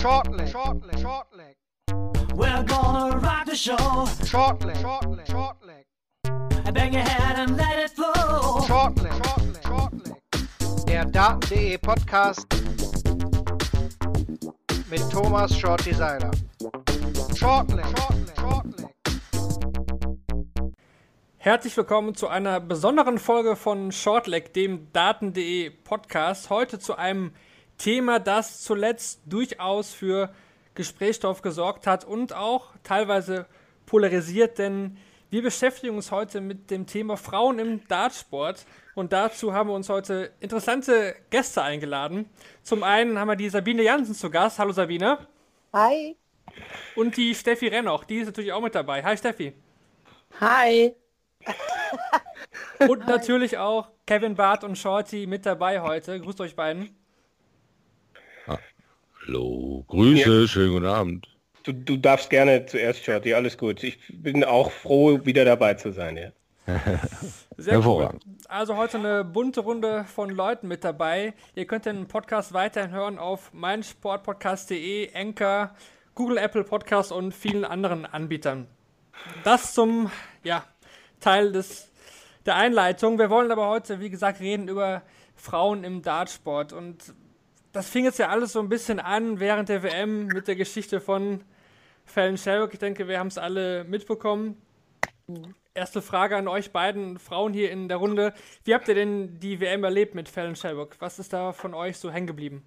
Shortleg, shortleg, shortleg. We're gonna rock the show. Shortleg, shortleg, shortleg. Bang your head and let it flow. Shortleg, shortleg, shortleg. Der Daten.de Podcast mit Thomas Shorty Seiler. Shortleg, shortleg, shortleg. Herzlich willkommen zu einer besonderen Folge von Shortleg, dem Daten.de Podcast. Heute zu einem Thema, das zuletzt durchaus für Gesprächsstoff gesorgt hat und auch teilweise polarisiert, denn wir beschäftigen uns heute mit dem Thema Frauen im Dartsport und dazu haben wir uns heute interessante Gäste eingeladen. Zum einen haben wir die Sabine Jansen zu Gast. Hallo Sabine. Hi. Und die Steffi Rennoch, die ist natürlich auch mit dabei. Hi Steffi. Hi. Und natürlich auch Kevin Barth und Shorty mit dabei heute. Grüßt euch beiden. Hallo, Grüße, schönen guten Abend. Du, du darfst gerne zuerst, Shorty, alles gut. Ich bin auch froh, wieder dabei zu sein. Ja. Sehr cool. Hervorragend. Also heute eine bunte Runde von Leuten mit dabei. Ihr könnt den Podcast weiterhin hören auf meinsportpodcast.de, Anchor, Google, Apple Podcast und vielen anderen Anbietern. Das zum ja, Teil des, der Einleitung. Wir wollen aber heute, wie gesagt, reden über Frauen im Dartsport. Und das fing jetzt ja alles so ein bisschen an während der WM mit der Geschichte von Fallon Sherrock. Ich denke, wir haben es alle mitbekommen. Erste Frage an euch beiden Frauen hier in der Runde. Wie habt ihr denn die WM erlebt mit Fallon Sherrock? Was ist da von euch so hängen geblieben?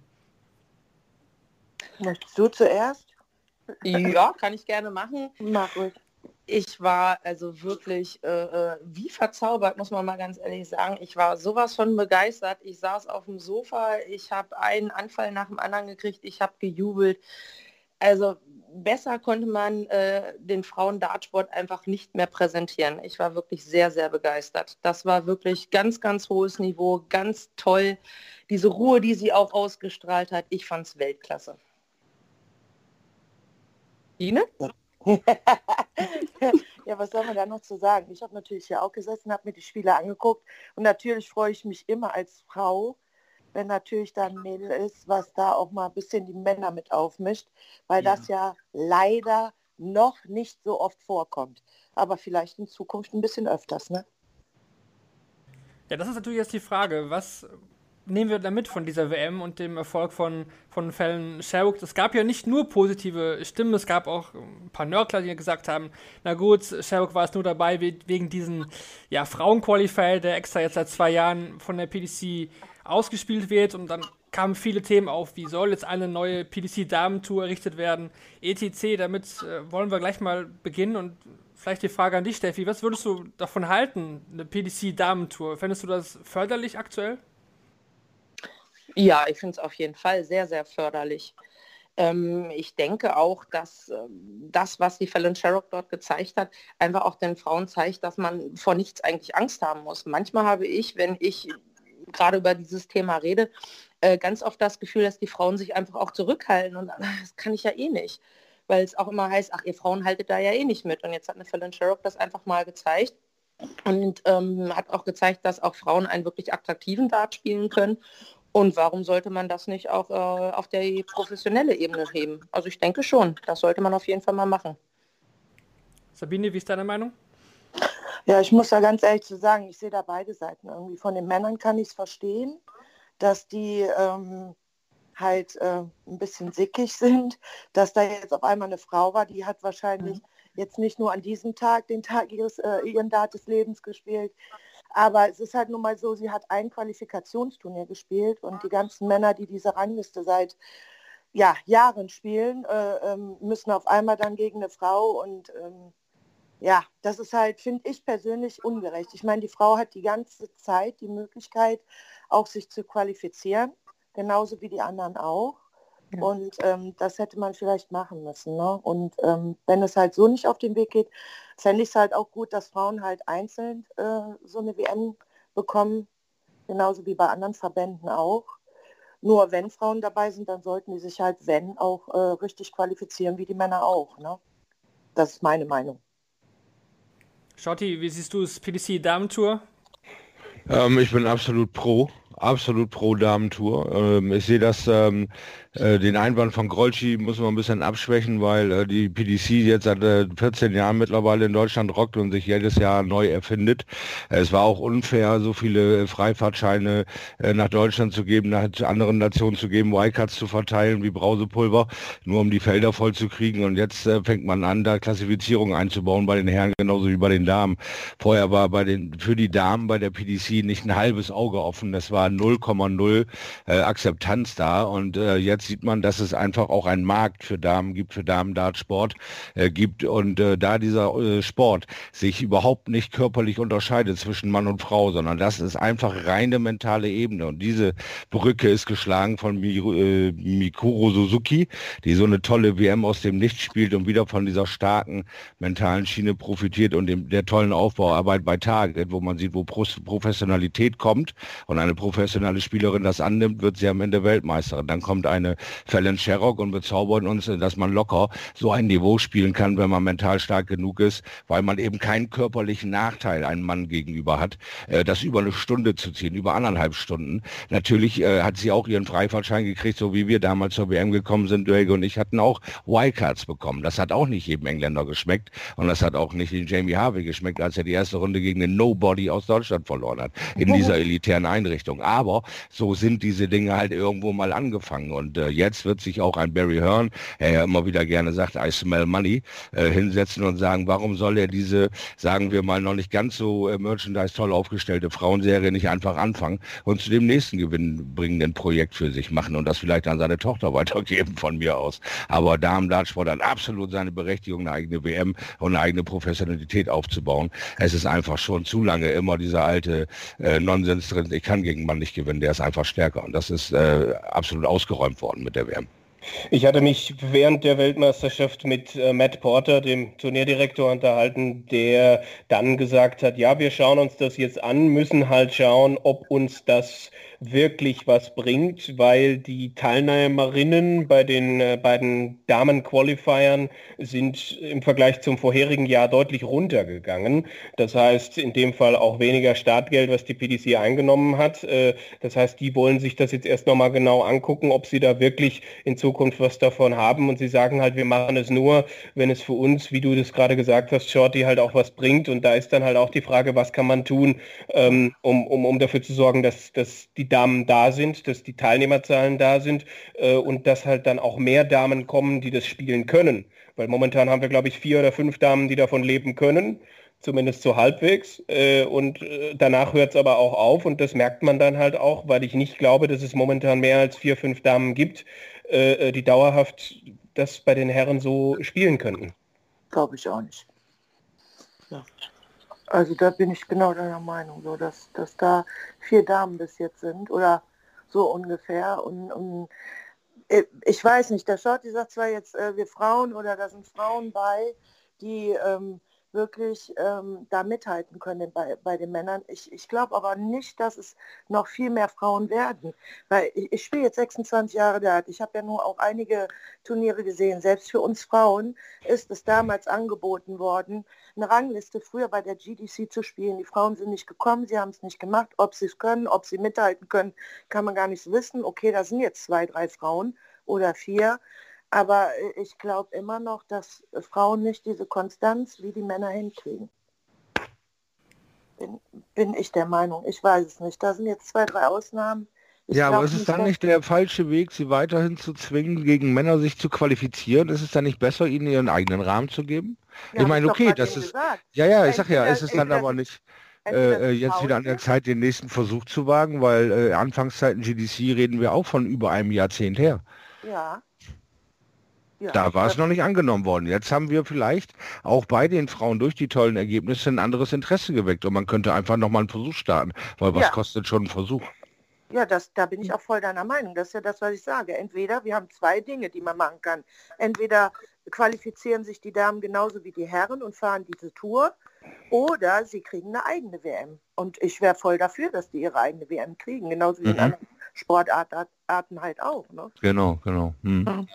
Möchtest du zuerst? Ja, kann ich gerne machen. Mach ruhig. Ich war also wirklich äh, äh, wie verzaubert, muss man mal ganz ehrlich sagen. Ich war sowas von begeistert. Ich saß auf dem Sofa, ich habe einen Anfall nach dem anderen gekriegt, ich habe gejubelt. Also besser konnte man äh, den Frauen Dartsport einfach nicht mehr präsentieren. Ich war wirklich sehr, sehr begeistert. Das war wirklich ganz, ganz hohes Niveau, ganz toll. Diese Ruhe, die sie auch ausgestrahlt hat, ich fand es Weltklasse. Ine? ja, was soll man da noch zu sagen? Ich habe natürlich hier auch gesessen, habe mir die Spiele angeguckt und natürlich freue ich mich immer als Frau, wenn natürlich da ein Mädel ist, was da auch mal ein bisschen die Männer mit aufmischt, weil Ja. das ja leider noch nicht so oft vorkommt. Aber vielleicht in Zukunft ein bisschen öfters, ne? Ja, das ist natürlich jetzt die Frage. Was nehmen wir damit von dieser WM und dem Erfolg von, von Fallon Sherrock? Es gab ja nicht nur positive Stimmen, es gab auch ein paar Nörgler, die gesagt haben, na gut, Sherrock war es nur dabei we- wegen diesen ja, Frauenqualifier, der extra jetzt seit zwei Jahren von der PDC ausgespielt wird und dann kamen viele Themen auf, wie soll jetzt eine neue PDC-Damentour errichtet werden, etc. Damit äh, wollen wir gleich mal beginnen und vielleicht die Frage an dich, Steffi, was würdest du davon halten, eine PDC-Damentour? Fändest du das förderlich aktuell? Ja, ich finde es auf jeden Fall sehr, sehr förderlich. Ähm, ich denke auch, dass ähm, das, was die Fallon Sherrock dort gezeigt hat, einfach auch den Frauen zeigt, dass man vor nichts eigentlich Angst haben muss. Manchmal habe ich, wenn ich gerade über dieses Thema rede, äh, ganz oft das Gefühl, dass die Frauen sich einfach auch zurückhalten und "Ah, das kann ich ja eh nicht. Weil es auch immer heißt, ach, ihr Frauen haltet da ja eh nicht mit. Und jetzt hat eine Fallon Sherrock das einfach mal gezeigt und ähm, hat auch gezeigt, dass auch Frauen einen wirklich attraktiven Dart spielen können. Und warum sollte man das nicht auch äh, auf der professionelle Ebene heben? Also ich denke schon, das sollte man auf jeden Fall mal machen. Sabine, wie ist deine Meinung? Ja, ich muss da ganz ehrlich zu sagen, ich sehe da beide Seiten irgendwie. Von den Männern kann ich es verstehen, dass die ähm, halt äh, ein bisschen sickig sind, dass da jetzt auf einmal eine Frau war, die hat wahrscheinlich jetzt nicht nur an diesem Tag den Tag ihres, äh, ihren Dart des Lebens gespielt, aber es ist halt nun mal so, sie hat ein Qualifikationsturnier gespielt und die ganzen Männer, die diese Rangliste seit ja, Jahren spielen, äh, ähm, müssen auf einmal dann gegen eine Frau und ähm, ja, das ist halt, finde ich persönlich ungerecht. Ich meine, die Frau hat die ganze Zeit die Möglichkeit, auch sich zu qualifizieren, genauso wie die anderen auch. Ja. Und ähm, das hätte man vielleicht machen müssen. Ne? Und ähm, wenn es halt so nicht auf den Weg geht, fände ich es halt auch gut, dass Frauen halt einzeln äh, so eine WM bekommen, genauso wie bei anderen Verbänden auch. Nur wenn Frauen dabei sind, dann sollten die sich halt, wenn, auch äh, richtig qualifizieren, wie die Männer auch. Ne? Das ist meine Meinung. Schotti, wie siehst du es? PDC Damentour? Ähm, ich bin absolut pro. absolut pro Damentour. Ähm, ich sehe das ähm, Äh, den Einwand von Grolschi muss man ein bisschen abschwächen, weil äh, die PDC jetzt seit äh, 14 Jahren mittlerweile in Deutschland rockt und sich jedes Jahr neu erfindet. Es war auch unfair, so viele Freifahrtscheine äh, nach Deutschland zu geben, nach anderen Nationen zu geben, Wildcards zu verteilen wie Brausepulver, nur um die Felder voll zu kriegen. Und jetzt äh, fängt man an, da Klassifizierung einzubauen bei den Herren genauso wie bei den Damen. Vorher war bei den für die Damen bei der PDC nicht ein halbes Auge offen. Das war 0,0 äh, Akzeptanz da und jetzt sieht man, dass es einfach auch einen Markt für Damen gibt, für Damen-Dartsport äh, gibt. Und äh, da dieser äh, Sport sich überhaupt nicht körperlich unterscheidet zwischen Mann und Frau, sondern das ist einfach reine mentale Ebene. Und diese Brücke ist geschlagen von Mi äh, Mikuro Suzuki, die so eine tolle WM aus dem Nichts spielt und wieder von dieser starken mentalen Schiene profitiert und dem, der tollen Aufbauarbeit bei Target, wo man sieht, wo Pro Professionalität kommt. Und eine professionelle Spielerin das annimmt, wird sie am Ende Weltmeisterin. Dann kommt eine Fallon Sherrock und bezaubert uns, dass man locker so ein Niveau spielen kann, wenn man mental stark genug ist, weil man eben keinen körperlichen Nachteil einem Mann gegenüber hat, äh, das über eine Stunde zu ziehen, über anderthalb Stunden. Natürlich äh, hat sie auch ihren Freifahrtschein gekriegt, so wie wir damals zur WM gekommen sind. Duege und ich hatten auch Wildcards bekommen. Das hat auch nicht jedem Engländer geschmeckt und das hat auch nicht den Jamie Harvey geschmeckt, als er die erste Runde gegen den Nobody aus Deutschland verloren hat in dieser elitären Einrichtung. Aber so sind diese Dinge halt irgendwo mal angefangen und äh, jetzt wird sich auch ein Barry Hearn, der ja immer wieder gerne sagt, I smell money, äh, hinsetzen und sagen, warum soll er diese, sagen wir mal, noch nicht ganz so äh, Merchandise toll aufgestellte Frauenserie nicht einfach anfangen und zu dem nächsten gewinnbringenden Projekt für sich machen und das vielleicht an seine Tochter weitergeben von mir aus. Aber Damen-Dartsport hat absolut seine Berechtigung, eine eigene WM und eine eigene Professionalität aufzubauen. Es ist einfach schon zu lange immer dieser alte äh, Nonsens drin, ich kann gegen Mann nicht gewinnen, der ist einfach stärker. Und das ist äh, absolut ausgeräumt worden mit der WM. Ich hatte mich während der Weltmeisterschaft mit äh, Matt Porter, dem Turnierdirektor, unterhalten, der dann gesagt hat, ja, wir schauen uns das jetzt an, müssen halt schauen, ob uns das wirklich was bringt, weil die Teilnehmerinnen bei den äh, beiden Damen-Qualifiern sind im Vergleich zum vorherigen Jahr deutlich runtergegangen. Das heißt, in dem Fall auch weniger Startgeld, was die PDC eingenommen hat. Äh, das heißt, die wollen sich das jetzt erst nochmal genau angucken, ob sie da wirklich in Zukunft was davon haben. Und sie sagen halt, wir machen es nur, wenn es für uns, wie du das gerade gesagt hast, Shorty halt auch was bringt. Und da ist dann halt auch die Frage, was kann man tun, ähm, um, um, um dafür zu sorgen, dass, dass die Damen da sind, dass die Teilnehmerzahlen da sind äh, und dass halt dann auch mehr Damen kommen, die das spielen können. Weil momentan haben wir, glaube ich, vier oder fünf Damen, die davon leben können, zumindest so halbwegs. Äh, und äh, danach hört es aber auch auf und das merkt man dann halt auch, weil ich nicht glaube, dass es momentan mehr als vier, fünf Damen gibt, äh, äh, die dauerhaft das bei den Herren so spielen könnten. Glaube ich auch nicht. Ja. Also da bin ich genau deiner Meinung, so dass, dass da vier Damen bis jetzt sind oder so ungefähr. Und, und äh, ich weiß nicht, der Shorty sagt zwar jetzt, äh, wir Frauen oder da sind Frauen bei, die ähm, wirklich ähm, da mithalten können bei, bei den Männern. Ich, ich glaube aber nicht, dass es noch viel mehr Frauen werden. Weil ich, ich spiele jetzt 26 Jahre Dart. Ich habe ja nur auch einige Turniere gesehen. Selbst für uns Frauen ist es damals angeboten worden, eine Rangliste früher bei der GDC zu spielen. Die Frauen sind nicht gekommen, sie haben es nicht gemacht. Ob sie es können, ob sie mithalten können, kann man gar nicht wissen. Okay, da sind jetzt zwei, drei Frauen oder vier. Aber äh, ich glaube immer noch, dass Frauen nicht diese Konstanz wie die Männer hinkriegen. Bin, bin ich der Meinung. Ich weiß es nicht. Da sind jetzt zwei, drei Ausnahmen. Ich ja, aber ist es dann nicht der falsche Weg, sie weiterhin zu zwingen, gegen Männer sich zu qualifizieren? Ist es dann nicht besser, ihnen ihren eigenen Rahmen zu geben? Ja, ich meine, okay, das ist, gesagt. ja, ja, ich sag ja, ist es dann entweder aber nicht äh, jetzt wieder an der Zeit, den nächsten Versuch zu wagen, weil äh, Anfangszeiten GDC reden wir auch von über einem Jahrzehnt her. Ja. Ja. Da war es noch nicht angenommen worden. Jetzt haben wir vielleicht auch bei den Frauen durch die tollen Ergebnisse ein anderes Interesse geweckt und man könnte einfach nochmal einen Versuch starten, weil was Ja. kostet schon ein Versuch? Ja, das, da bin ich auch voll deiner Meinung. Das ist ja das, was ich sage. Entweder wir haben zwei Dinge, die man machen kann. Entweder qualifizieren sich die Damen genauso wie die Herren und fahren diese Tour oder sie kriegen eine eigene WM. Und ich wäre voll dafür, dass die ihre eigene WM kriegen, genauso wie in Mhm. anderen Sportarten halt auch. Ne? Genau, genau. Hm.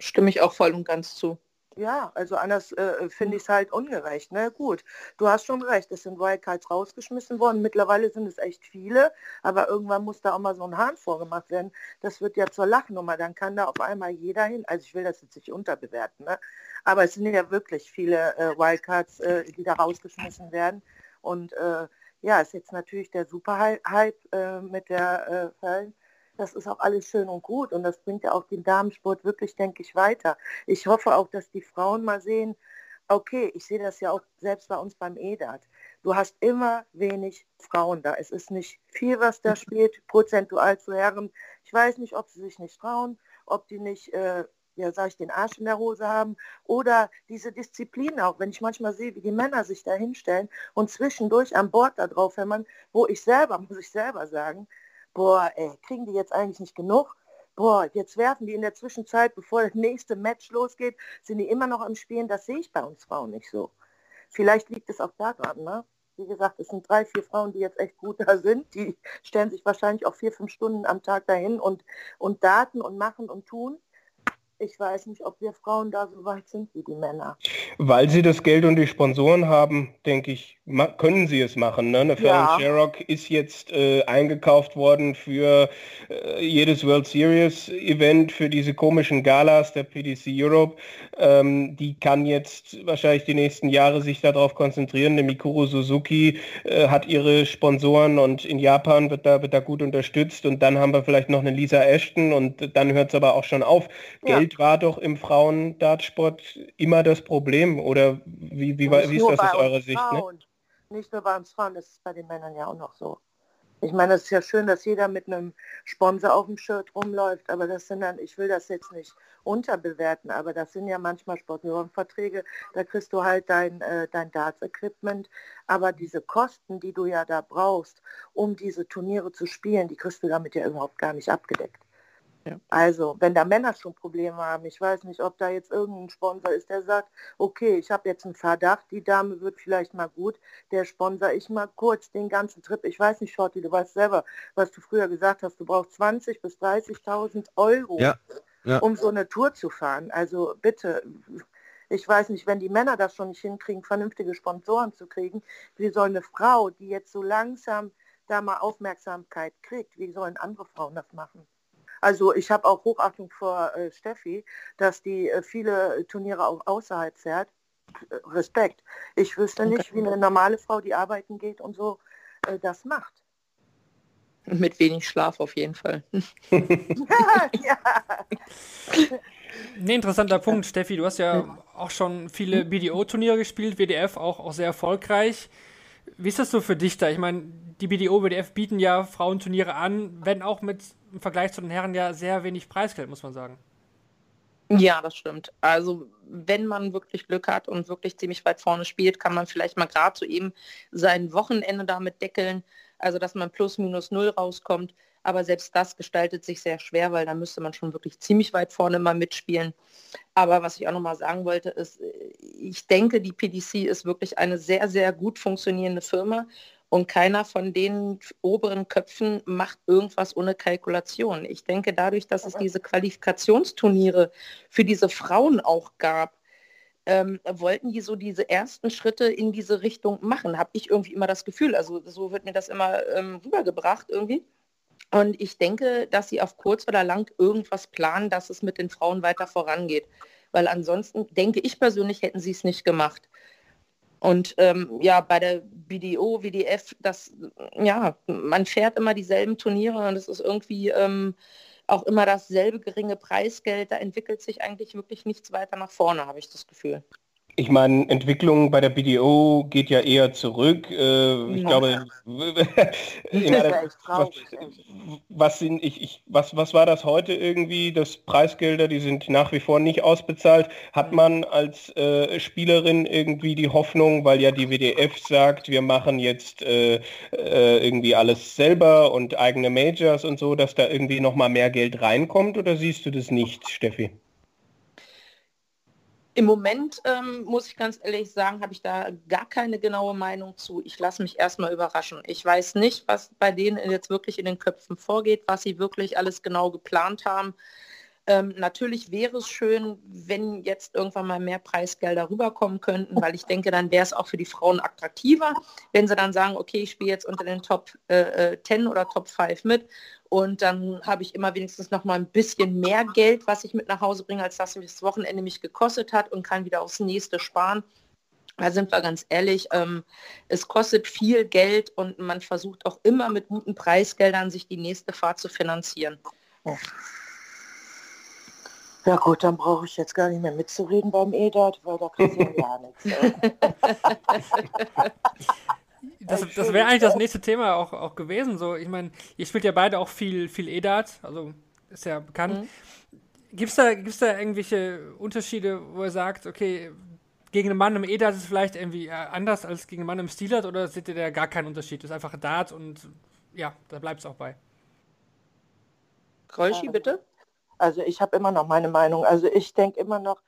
Stimme ich auch voll und ganz zu. Ja, also anders äh, finde ich es halt ungerecht. Ne? Gut, du hast schon recht, es sind Wildcards rausgeschmissen worden. Mittlerweile sind es echt viele, aber irgendwann muss da auch mal so ein Hahn vorgemacht werden. Das wird ja zur Lachnummer. Dann kann da auf einmal jeder hin. Also ich will das jetzt nicht unterbewerten, ne? aber es sind ja wirklich viele äh, Wildcards, äh, die da rausgeschmissen werden. Und äh, ja, ist jetzt natürlich der Super-Hype äh, mit der äh, Fällen das ist auch alles schön und gut und das bringt ja auch den Damensport wirklich, denke ich, weiter. Ich hoffe auch, dass die Frauen mal sehen, okay, ich sehe das ja auch selbst bei uns beim EDAT. Du hast immer wenig Frauen da. Es ist nicht viel, was da spielt, prozentual zu Herren. Ich weiß nicht, ob sie sich nicht trauen, ob die nicht, äh, ja, sag ich, den Arsch in der Hose haben oder diese Disziplin auch. Wenn ich manchmal sehe, wie die Männer sich da hinstellen und zwischendurch an Bord da drauf hämmern, wo ich selber, muss ich selber sagen, boah, ey, kriegen die jetzt eigentlich nicht genug? Boah, jetzt werfen die in der Zwischenzeit, bevor das nächste Match losgeht, sind die immer noch am Spielen. Das sehe ich bei uns Frauen nicht so. Vielleicht liegt es auch daran, ne? Wie gesagt, es sind drei, vier Frauen, die jetzt echt gut da sind. Die stellen sich wahrscheinlich auch vier, fünf Stunden am Tag dahin und, und daten und machen und tun ich weiß nicht, ob wir Frauen da so weit sind wie die Männer. Weil sie das Geld und die Sponsoren haben, denke ich, können sie es machen. Ne? Eine ja. Sherrock ist jetzt äh, eingekauft worden für äh, jedes World Series Event, für diese komischen Galas der PDC Europe. Ähm, die kann jetzt wahrscheinlich die nächsten Jahre sich darauf konzentrieren. Der Mikuru Suzuki äh, hat ihre Sponsoren und in Japan wird da, wird da gut unterstützt. Und dann haben wir vielleicht noch eine Lisa Ashton und dann hört es aber auch schon auf. Ja. Geld war doch im Frauen-Dartsport immer das Problem. Oder wie, wie, wie ist das aus eurer Sicht? Ne? Nicht nur bei uns Frauen, das ist bei den Männern ja auch noch so. Ich meine, es ist ja schön, dass jeder mit einem Sponsor auf dem Shirt rumläuft, aber das sind dann, ich will das jetzt nicht unterbewerten, aber das sind ja manchmal Sponsorenverträge, da kriegst du halt dein, äh, dein Darts-Equipment, aber diese Kosten, die du ja da brauchst, um diese Turniere zu spielen, die kriegst du damit ja überhaupt gar nicht abgedeckt. Ja. Also, wenn da Männer schon Probleme haben, ich weiß nicht, ob da jetzt irgendein Sponsor ist, der sagt, okay, ich habe jetzt einen Verdacht, die Dame wird vielleicht mal gut, der sponsor ich mal kurz den ganzen Trip. Ich weiß nicht, Shorty, du weißt selber, was du früher gesagt hast, du brauchst 20 bis 30.000 Euro, ja. Ja. um so eine Tour zu fahren. Also bitte, ich weiß nicht, wenn die Männer das schon nicht hinkriegen, vernünftige Sponsoren zu kriegen, wie soll eine Frau, die jetzt so langsam da mal Aufmerksamkeit kriegt, wie sollen andere Frauen das machen? Also ich habe auch Hochachtung vor äh, Steffi, dass die äh, viele Turniere auch außerhalb fährt. Äh, Respekt. Ich wüsste okay. nicht, wie eine normale Frau, die arbeiten geht und so, äh, das macht. Mit wenig Schlaf auf jeden Fall. ja. Ein interessanter Punkt, Steffi. Du hast ja auch schon viele BDO-Turniere gespielt, WDF auch, auch sehr erfolgreich. Wie ist das so für dich da? Ich meine, die BDO, WDF bieten ja Frauenturniere an, wenn auch mit im Vergleich zu den Herren ja sehr wenig Preisgeld, muss man sagen. Ja, das stimmt. Also wenn man wirklich Glück hat und wirklich ziemlich weit vorne spielt, kann man vielleicht mal gerade so eben sein Wochenende damit deckeln, also dass man plus minus null rauskommt. Aber selbst das gestaltet sich sehr schwer, weil da müsste man schon wirklich ziemlich weit vorne mal mitspielen. Aber was ich auch nochmal sagen wollte, ist, ich denke, die PDC ist wirklich eine sehr, sehr gut funktionierende Firma und keiner von den oberen Köpfen macht irgendwas ohne Kalkulation. Ich denke, dadurch, dass es diese Qualifikationsturniere für diese Frauen auch gab, ähm, wollten die so diese ersten Schritte in diese Richtung machen, habe ich irgendwie immer das Gefühl. Also so wird mir das immer ähm, rübergebracht irgendwie. Und ich denke, dass sie auf kurz oder lang irgendwas planen, dass es mit den Frauen weiter vorangeht. Weil ansonsten denke ich persönlich, hätten sie es nicht gemacht. Und ähm, ja, bei der BDO, WDF, das, ja, man fährt immer dieselben Turniere und es ist irgendwie ähm, auch immer dasselbe geringe Preisgeld. Da entwickelt sich eigentlich wirklich nichts weiter nach vorne, habe ich das Gefühl. Ich meine, Entwicklung bei der BDO geht ja eher zurück. Äh, ich ja. glaube, meine, was, was, sind, ich, ich, was, was war das heute irgendwie? Das Preisgelder, die sind nach wie vor nicht ausbezahlt. Hat man als äh, Spielerin irgendwie die Hoffnung, weil ja die WDF sagt, wir machen jetzt äh, äh, irgendwie alles selber und eigene Majors und so, dass da irgendwie nochmal mehr Geld reinkommt? Oder siehst du das nicht, Steffi? Im Moment ähm, muss ich ganz ehrlich sagen, habe ich da gar keine genaue Meinung zu. Ich lasse mich erstmal überraschen. Ich weiß nicht, was bei denen jetzt wirklich in den Köpfen vorgeht, was sie wirklich alles genau geplant haben. Ähm, natürlich wäre es schön, wenn jetzt irgendwann mal mehr Preisgelder rüberkommen könnten, weil ich denke, dann wäre es auch für die Frauen attraktiver, wenn sie dann sagen, okay, ich spiele jetzt unter den Top äh, 10 äh, oder Top 5 mit und dann habe ich immer wenigstens noch mal ein bisschen mehr Geld, was ich mit nach Hause bringe, als das das Wochenende mich gekostet hat und kann wieder aufs nächste sparen. Da sind wir ganz ehrlich, ähm, es kostet viel Geld und man versucht auch immer mit guten Preisgeldern sich die nächste Fahrt zu finanzieren. Ja. Ja gut, dann brauche ich jetzt gar nicht mehr mitzureden beim EDAT, weil da kriegst du ja nichts. Das, das wäre eigentlich das nächste Thema auch, auch gewesen. So, ich meine, ihr spielt ja beide auch viel, viel EDAT, also ist ja bekannt. Mhm. Gibt es da, gibt's da irgendwelche Unterschiede, wo ihr sagt, okay, gegen einen Mann im E-Dart ist es vielleicht irgendwie äh, anders als gegen einen Mann im Steelert oder seht ihr da gar keinen Unterschied? Das ist einfach ein Dart und ja, da bleibt es auch bei. Krolschi, bitte? Also ich habe immer noch meine Meinung. Also ich denke immer noch,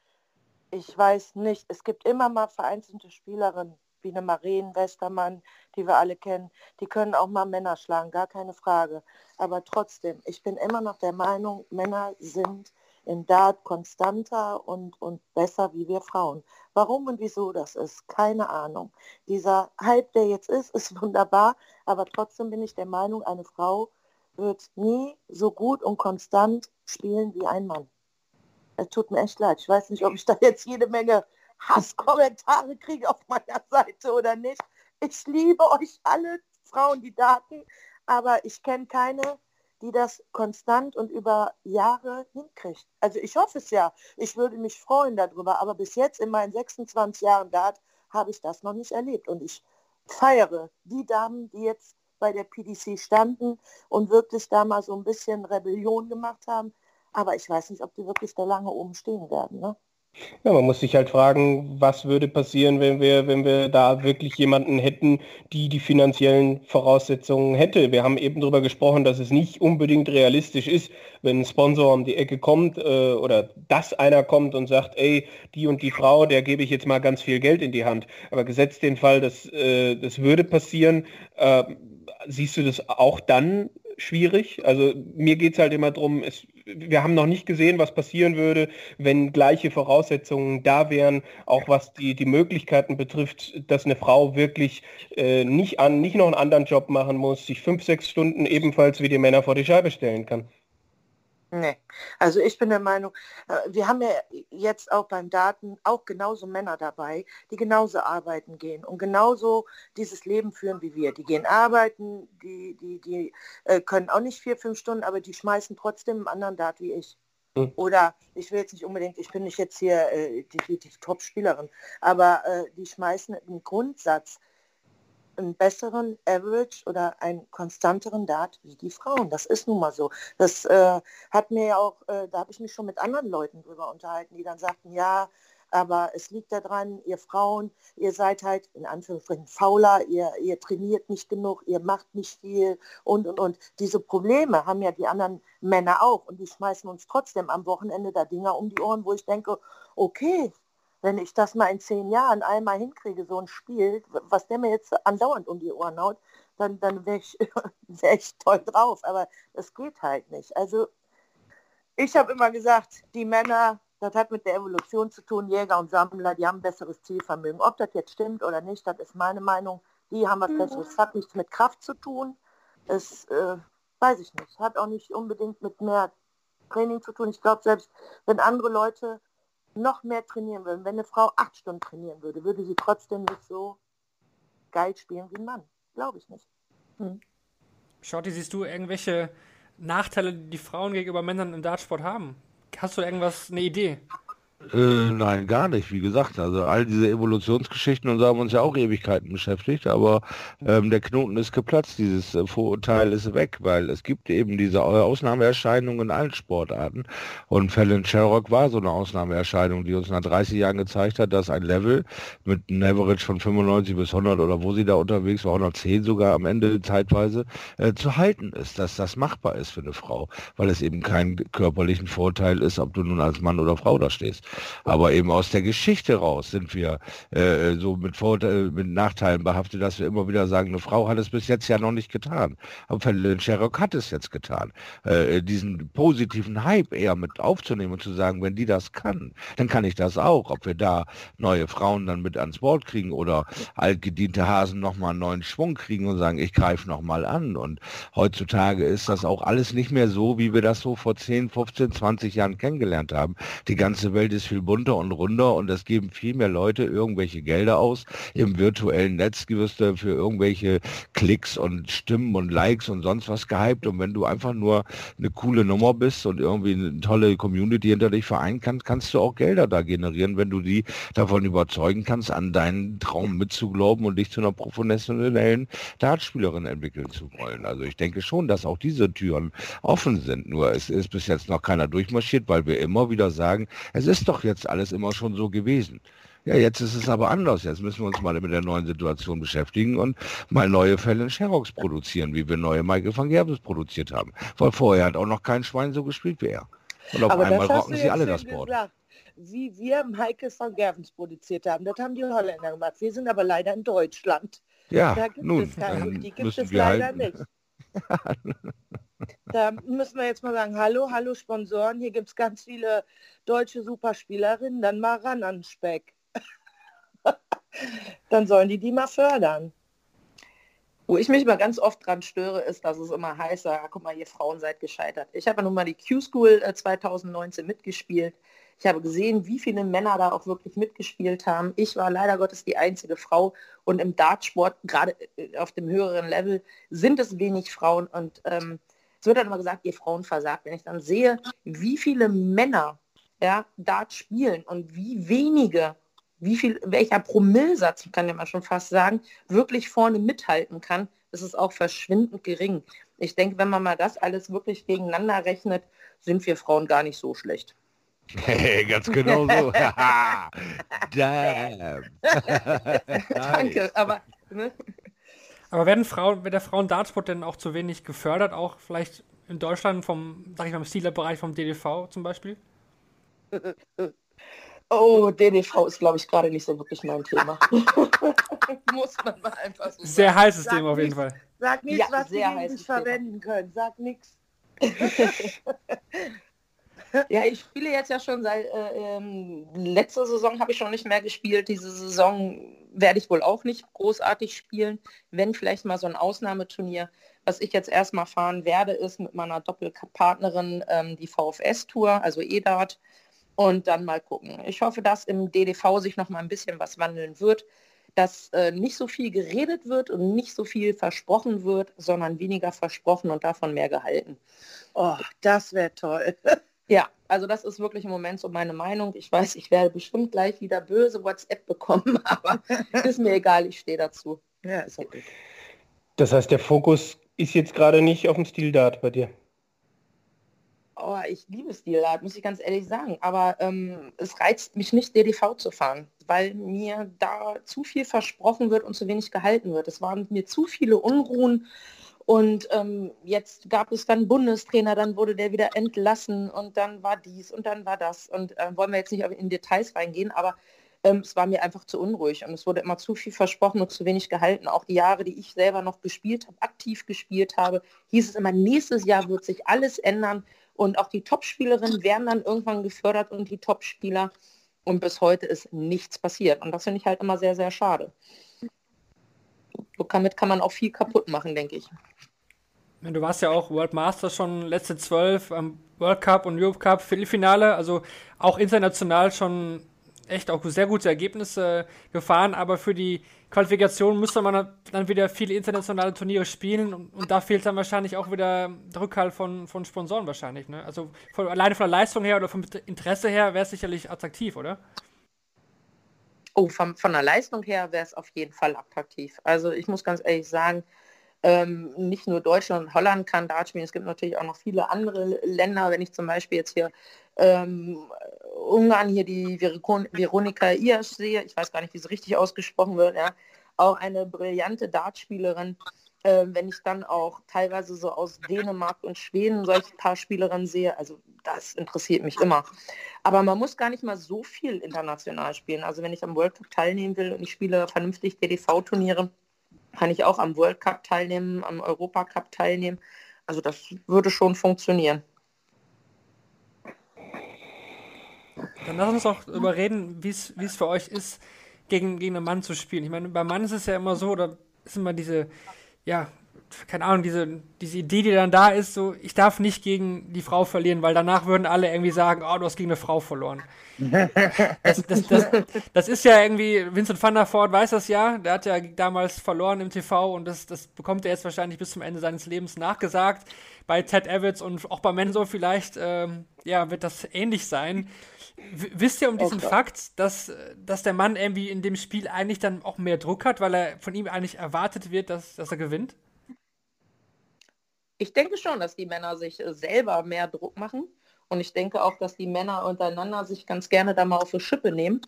ich weiß nicht, es gibt immer mal vereinzelte Spielerinnen, wie eine Maren Westermann, die wir alle kennen, die können auch mal Männer schlagen, gar keine Frage. Aber trotzdem, ich bin immer noch der Meinung, Männer sind im Dart konstanter und, und besser wie wir Frauen. Warum und wieso das ist, keine Ahnung. Dieser Hype, der jetzt ist, ist wunderbar, aber trotzdem bin ich der Meinung, eine Frau wird nie so gut und konstant spielen wie ein Mann. Es tut mir echt leid. Ich weiß nicht, ob ich da jetzt jede Menge Hasskommentare kriege auf meiner Seite oder nicht. Ich liebe euch alle Frauen, die Daten, aber ich kenne keine, die das konstant und über Jahre hinkriegt. Also ich hoffe es ja. Ich würde mich freuen darüber, aber bis jetzt in meinen 26 Jahren Dart habe ich das noch nicht erlebt. Und ich feiere die Damen, die jetzt bei der PDC standen und wirklich da mal so ein bisschen Rebellion gemacht haben. Aber ich weiß nicht, ob die wirklich da lange oben stehen werden. Ne? Ja, man muss sich halt fragen, was würde passieren, wenn wir, wenn wir da wirklich jemanden hätten, die die finanziellen Voraussetzungen hätte. Wir haben eben darüber gesprochen, dass es nicht unbedingt realistisch ist, wenn ein Sponsor um die Ecke kommt äh, oder dass einer kommt und sagt, ey, die und die Frau, der gebe ich jetzt mal ganz viel Geld in die Hand. Aber gesetzt den Fall, dass äh, das würde passieren, äh, siehst du das auch dann schwierig? Also mir geht es halt immer darum, wir haben noch nicht gesehen, was passieren würde, wenn gleiche Voraussetzungen da wären, auch was die, die Möglichkeiten betrifft, dass eine Frau wirklich äh, nicht, an, nicht noch einen anderen Job machen muss, sich fünf, sechs Stunden ebenfalls wie die Männer vor die Scheibe stellen kann. Nee, also ich bin der Meinung, äh, wir haben ja jetzt auch beim Daten auch genauso Männer dabei, die genauso arbeiten gehen und genauso dieses Leben führen wie wir. Die gehen arbeiten, die, die, die äh, können auch nicht vier, fünf Stunden, aber die schmeißen trotzdem einen anderen Dart wie ich. Hm. Oder ich will jetzt nicht unbedingt, ich bin nicht jetzt hier äh, die, die, die Top-Spielerin, aber äh, die schmeißen einen Grundsatz einen besseren Average oder einen konstanteren Dart wie die Frauen. Das ist nun mal so. Das äh, hat mir ja auch, äh, da habe ich mich schon mit anderen Leuten drüber unterhalten, die dann sagten, ja, aber es liegt daran, ihr Frauen, ihr seid halt in Anführungsstrichen fauler, ihr, ihr trainiert nicht genug, ihr macht nicht viel und, und, und. Diese Probleme haben ja die anderen Männer auch und die schmeißen uns trotzdem am Wochenende da Dinger um die Ohren, wo ich denke, okay, wenn ich das mal in zehn Jahren einmal hinkriege, so ein Spiel, was der mir jetzt andauernd um die Ohren haut, dann, dann wäre ich, wär ich toll drauf. Aber es geht halt nicht. Also ich habe immer gesagt, die Männer, das hat mit der Evolution zu tun, Jäger und Sammler, die haben ein besseres Zielvermögen. Ob das jetzt stimmt oder nicht, das ist meine Meinung. Die haben was mhm. Besseres. Es hat nichts mit Kraft zu tun. Es äh, weiß ich nicht. Hat auch nicht unbedingt mit mehr Training zu tun. Ich glaube, selbst wenn andere Leute noch mehr trainieren würden, wenn eine Frau acht Stunden trainieren würde, würde sie trotzdem nicht so geil spielen wie ein Mann. Glaube ich nicht. Hm. Shorty, siehst du irgendwelche Nachteile, die Frauen gegenüber Männern im Dartsport haben? Hast du irgendwas, eine Idee? Äh, nein, gar nicht, wie gesagt. Also all diese Evolutionsgeschichten und so haben uns ja auch Ewigkeiten beschäftigt, aber ähm, der Knoten ist geplatzt, dieses äh, Vorurteil ist weg, weil es gibt eben diese Ausnahmeerscheinungen in allen Sportarten. Und Fallon Sherrock war so eine Ausnahmeerscheinung, die uns nach 30 Jahren gezeigt hat, dass ein Level mit einem Average von 95 bis 100 oder wo sie da unterwegs war, 110 sogar am Ende zeitweise, äh, zu halten ist, dass das machbar ist für eine Frau, weil es eben keinen körperlichen Vorteil ist, ob du nun als Mann oder Frau da stehst. Aber eben aus der Geschichte raus sind wir äh, so mit, Vorteil, mit Nachteilen behaftet, dass wir immer wieder sagen, eine Frau hat es bis jetzt ja noch nicht getan. Aber Sherrock hat es jetzt getan. Äh, diesen positiven Hype eher mit aufzunehmen und zu sagen, wenn die das kann, dann kann ich das auch. Ob wir da neue Frauen dann mit ans Board kriegen oder altgediente Hasen nochmal einen neuen Schwung kriegen und sagen, ich greife nochmal an. Und heutzutage ist das auch alles nicht mehr so, wie wir das so vor 10, 15, 20 Jahren kennengelernt haben. Die ganze Welt ist viel bunter und runder und es geben viel mehr Leute irgendwelche Gelder aus. Im virtuellen Netz wirst für irgendwelche Klicks und Stimmen und Likes und sonst was gehypt. Und wenn du einfach nur eine coole Nummer bist und irgendwie eine tolle Community hinter dich vereinen kannst, kannst du auch Gelder da generieren, wenn du die davon überzeugen kannst, an deinen Traum mitzuglauben und dich zu einer professionellen Dartspielerin entwickeln zu wollen. Also ich denke schon, dass auch diese Türen offen sind. Nur es ist bis jetzt noch keiner durchmarschiert, weil wir immer wieder sagen, es ist doch jetzt alles immer schon so gewesen. Ja, jetzt ist es aber anders. Jetzt müssen wir uns mal mit der neuen Situation beschäftigen und mal neue Fälle in Sherrocks produzieren, wie wir neue Michael van Gerbes produziert haben. Weil vorher hat auch noch kein Schwein so gespielt wie er. Und auf Aber einmal rocken sie alle das Board. gesagt. Wie wir Michael van Gervens produziert haben, das haben die Holländer gemacht. Wir sind aber leider in Deutschland. Ja, Da gibt nun, es keine, dann die gibt es leider halt, nicht. Da müssen wir jetzt mal sagen, hallo, hallo Sponsoren, hier gibt es ganz viele deutsche Superspielerinnen, dann mal ran an Speck. dann sollen die die mal fördern. Wo ich mich mal ganz oft dran störe, ist, dass es immer heißt, ja, guck mal, ihr Frauen seid gescheitert. Ich habe ja nun mal die Q-School äh, 2019 mitgespielt. Ich habe gesehen, wie viele Männer da auch wirklich mitgespielt haben. Ich war leider Gottes die einzige Frau und im Dartsport, gerade äh, auf dem höheren Level, sind es wenig Frauen und ähm, es wird dann immer gesagt, ihr Frauen versagt. Wenn ich dann sehe, wie viele Männer ja, Dart spielen und wie wenige, wie viel, welcher Promillsatz, kann ja man schon fast sagen, wirklich vorne mithalten kann, ist es auch verschwindend gering. Ich denke, wenn man mal das alles wirklich gegeneinander rechnet, sind wir Frauen gar nicht so schlecht. Hey, ganz genau so. Damn. Danke, aber ne? Aber werden Frauen, wird der Frauen-Dartsport denn auch zu wenig gefördert, auch vielleicht in Deutschland vom, sag ich mal, im Stealer-Bereich vom DDV zum Beispiel? oh, DDV ist, glaube ich, gerade nicht so wirklich mein Thema. Muss man mal einfach so sagen. Sehr heißes Sag Thema auf jeden nicht. Fall. Sag nichts, Ja, was sie Thema. verwenden können. Sag nichts. Ja, ich spiele jetzt ja schon seit äh, ähm, letzte Saison habe ich schon nicht mehr gespielt. Diese Saison werde ich wohl auch nicht großartig spielen. Wenn vielleicht mal so ein Ausnahmeturnier. Was ich jetzt erstmal fahren werde, ist mit meiner Doppelpartnerin ähm, die VFS-Tour, also EDAT. Und dann mal gucken. Ich hoffe, dass im DDV sich noch mal ein bisschen was wandeln wird, dass äh, nicht so viel geredet wird und nicht so viel versprochen wird, sondern weniger versprochen und davon mehr gehalten. Oh, das wäre toll. Ja, also das ist wirklich im Moment so meine Meinung. Ich weiß, ich werde bestimmt gleich wieder böse WhatsApp bekommen, aber ist mir egal, ich stehe dazu. ja, ist okay. Das heißt, der Fokus ist jetzt gerade nicht auf dem Stil-Dart bei dir. Oh, ich liebe Stilart, muss ich ganz ehrlich sagen. Aber ähm, es reizt mich nicht, DDV zu fahren, weil mir da zu viel versprochen wird und zu wenig gehalten wird. Es waren mir zu viele Unruhen. Und ähm, jetzt gab es dann Bundestrainer, dann wurde der wieder entlassen und dann war dies und dann war das. Und äh, wollen wir jetzt nicht in Details reingehen, aber ähm, es war mir einfach zu unruhig und es wurde immer zu viel versprochen und zu wenig gehalten. Auch die Jahre, die ich selber noch gespielt habe, aktiv gespielt habe, hieß es immer, nächstes Jahr wird sich alles ändern und auch die Topspielerinnen werden dann irgendwann gefördert und die Topspieler. Und bis heute ist nichts passiert. Und das finde ich halt immer sehr, sehr schade. Damit kann man auch viel kaputt machen, denke ich. Du warst ja auch World Masters schon letzte zwölf, am World Cup und Europe Cup Viertelfinale, also auch international schon echt auch sehr gute Ergebnisse gefahren, aber für die Qualifikation musste man dann wieder viele internationale Turniere spielen und, und da fehlt dann wahrscheinlich auch wieder der Rückhalt von, von Sponsoren wahrscheinlich. Ne? Also von, alleine von der Leistung her oder vom Interesse her wäre es sicherlich attraktiv, oder? Oh, von, von der Leistung her wäre es auf jeden Fall attraktiv. Also ich muss ganz ehrlich sagen, ähm, nicht nur Deutschland und Holland kann Dart spielen, es gibt natürlich auch noch viele andere Länder, wenn ich zum Beispiel jetzt hier ähm, Ungarn hier die Veron Veronika Iasch sehe, ich weiß gar nicht, wie sie richtig ausgesprochen wird, ja, auch eine brillante Dartspielerin. Äh, wenn ich dann auch teilweise so aus Dänemark und Schweden solche paar Spielerinnen sehe, also das interessiert mich immer. Aber man muss gar nicht mal so viel international spielen. Also wenn ich am World Cup teilnehmen will und ich spiele vernünftig DDV-Turniere, kann ich auch am World Cup teilnehmen, am Europa Cup teilnehmen. Also das würde schon funktionieren. Dann lass uns doch überreden, wie es für euch ist, gegen, gegen einen Mann zu spielen. Ich meine, beim Mann ist es ja immer so, da ist immer diese, ja, keine Ahnung, diese, diese Idee, die dann da ist, so, ich darf nicht gegen die Frau verlieren, weil danach würden alle irgendwie sagen, oh, du hast gegen eine Frau verloren. Das, das, das, das ist ja irgendwie, Vincent van der Voort weiß das ja, der hat ja damals verloren im TV und das, das bekommt er jetzt wahrscheinlich bis zum Ende seines Lebens nachgesagt. Bei Ted Evans und auch bei Menzo vielleicht, ähm, ja, wird das ähnlich sein. W wisst ihr um diesen okay. Fakt, dass, dass der Mann irgendwie in dem Spiel eigentlich dann auch mehr Druck hat, weil er von ihm eigentlich erwartet wird, dass, dass er gewinnt? Ich denke schon, dass die Männer sich äh, selber mehr Druck machen. Und ich denke auch, dass die Männer untereinander sich ganz gerne da mal auf die Schippe nehmen.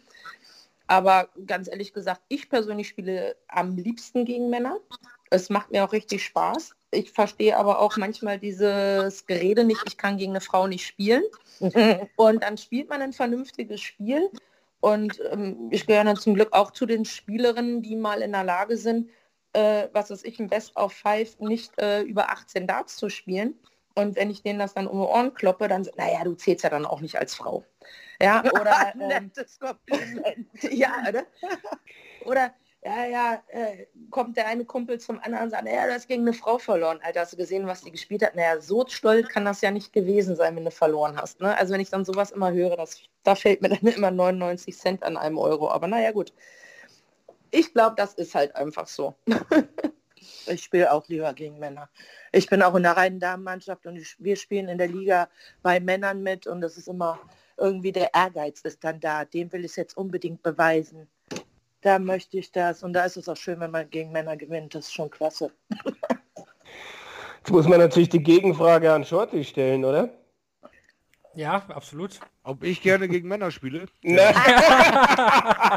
Aber ganz ehrlich gesagt, ich persönlich spiele am liebsten gegen Männer. Es macht mir auch richtig Spaß. Ich verstehe aber auch manchmal dieses Gerede nicht, ich kann gegen eine Frau nicht spielen. Und dann spielt man ein vernünftiges Spiel. Und ähm, ich gehöre dann zum Glück auch zu den Spielerinnen, die mal in der Lage sind, äh, was weiß ich, ein Best of Five nicht äh, über 18 Darts zu spielen. Und wenn ich denen das dann um die Ohren kloppe, dann, naja, du zählst ja dann auch nicht als Frau. Ja, oder, ähm, ja, oder? oder, ja, ja, äh, kommt der eine Kumpel zum anderen und sagt, naja, du hast gegen eine Frau verloren. Alter, hast du gesehen, was die gespielt hat? Naja, so stolz kann das ja nicht gewesen sein, wenn du verloren hast. Ne? Also wenn ich dann sowas immer höre, das, da fällt mir dann immer 99 Cent an einem Euro. Aber naja, gut ich glaube, das ist halt einfach so. ich spiele auch lieber gegen Männer. Ich bin auch in der reinen Damenmannschaft und wir spielen in der Liga bei Männern mit und das ist immer irgendwie der Ehrgeiz ist dann da. Dem will ich es jetzt unbedingt beweisen. Da möchte ich das und da ist es auch schön, wenn man gegen Männer gewinnt. Das ist schon klasse. Jetzt muss man natürlich die Gegenfrage an Shorty stellen, oder? Ja, absolut. Ob ich gerne gegen Männer spiele?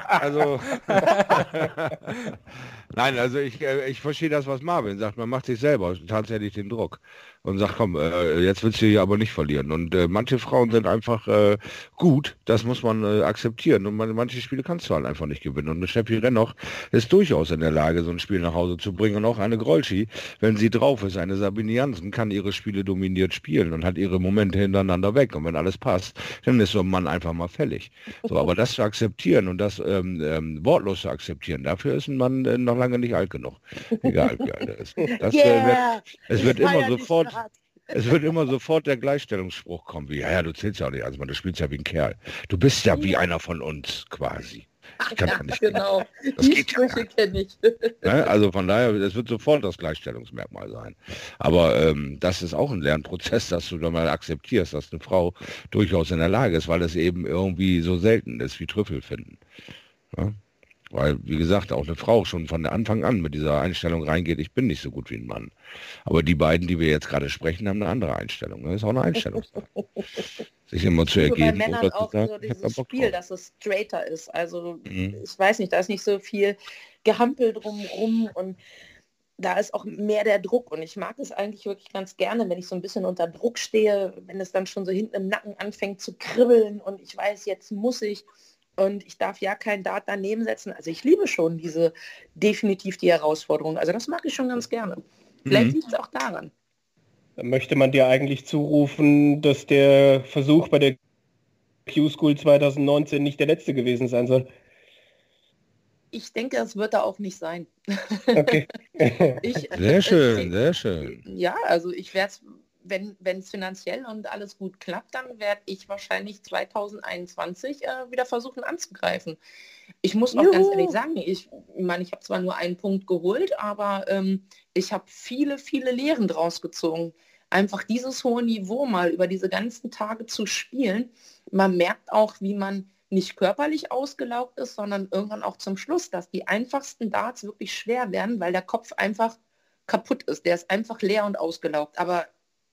also Nein, also ich, äh, ich verstehe das, was Marvin sagt. Man macht sich selber tatsächlich den Druck und sagt, komm, äh, jetzt willst du hier aber nicht verlieren. Und äh, manche Frauen sind einfach gut, das muss man akzeptieren. Und man, manche Spiele kannst du halt einfach nicht gewinnen. Und eine Steffi Rennoch ist durchaus in der Lage, so ein Spiel nach Hause zu bringen. Und auch eine Grolschi, wenn sie drauf ist, eine Sabine Jansen, kann ihre Spiele dominiert spielen und hat ihre Momente hintereinander weg. Und wenn alles passt, dann ist so ein Mann einfach mal fällig. So, aber das zu akzeptieren und das ähm, ähm, wortlos zu akzeptieren, dafür ist ein Mann äh, noch lange nicht alt genug. Egal wie alt er ist. Das, yeah. äh, es wird immer sofort es wird immer sofort der Gleichstellungsspruch kommen, wie, ja, ja, du zählst ja auch nicht, also du spielst ja wie ein Kerl. Du bist ja wie einer von uns quasi. Ich kann ja, nicht genau. Das Die Sprüche ja kenne ich. Ne? Also von daher, es wird sofort das Gleichstellungsmerkmal sein. Aber ähm, das ist auch ein Lernprozess, dass du dann mal akzeptierst, dass eine Frau durchaus in der Lage ist, weil es eben irgendwie so selten ist wie Trüffel finden. Ja? Weil, wie gesagt, auch eine Frau schon von Anfang an mit dieser Einstellung reingeht, ich bin nicht so gut wie ein Mann. Aber die beiden, die wir jetzt gerade sprechen, haben eine andere Einstellung. Das ist auch eine Einstellung. Sich immer zu ergeben. Bei Männern auch sagen, so dieses Spiel, dass es straighter ist. Also mhm. ich weiß nicht, da ist nicht so viel Gehampel drumrum und da ist auch mehr der Druck und ich mag es eigentlich wirklich ganz gerne, wenn ich so ein bisschen unter Druck stehe, wenn es dann schon so hinten im Nacken anfängt zu kribbeln und ich weiß, jetzt muss ich und ich darf ja kein Dart daneben setzen. Also ich liebe schon diese definitiv die Herausforderung. Also das mag ich schon ganz gerne. Vielleicht mhm. liegt es auch daran. Da möchte man dir eigentlich zurufen, dass der Versuch bei der Q-School 2019 nicht der letzte gewesen sein soll. Ich denke, das wird da auch nicht sein. Okay. ich, sehr schön, sehr schön. Ja, also ich werde es wenn es finanziell und alles gut klappt, dann werde ich wahrscheinlich 2021 äh, wieder versuchen anzugreifen. Ich muss auch Juhu. ganz ehrlich sagen, ich meine, ich habe zwar nur einen Punkt geholt, aber ähm, ich habe viele, viele Lehren draus gezogen. Einfach dieses hohe Niveau mal über diese ganzen Tage zu spielen. Man merkt auch, wie man nicht körperlich ausgelaugt ist, sondern irgendwann auch zum Schluss, dass die einfachsten Darts wirklich schwer werden, weil der Kopf einfach kaputt ist. Der ist einfach leer und ausgelaugt. Aber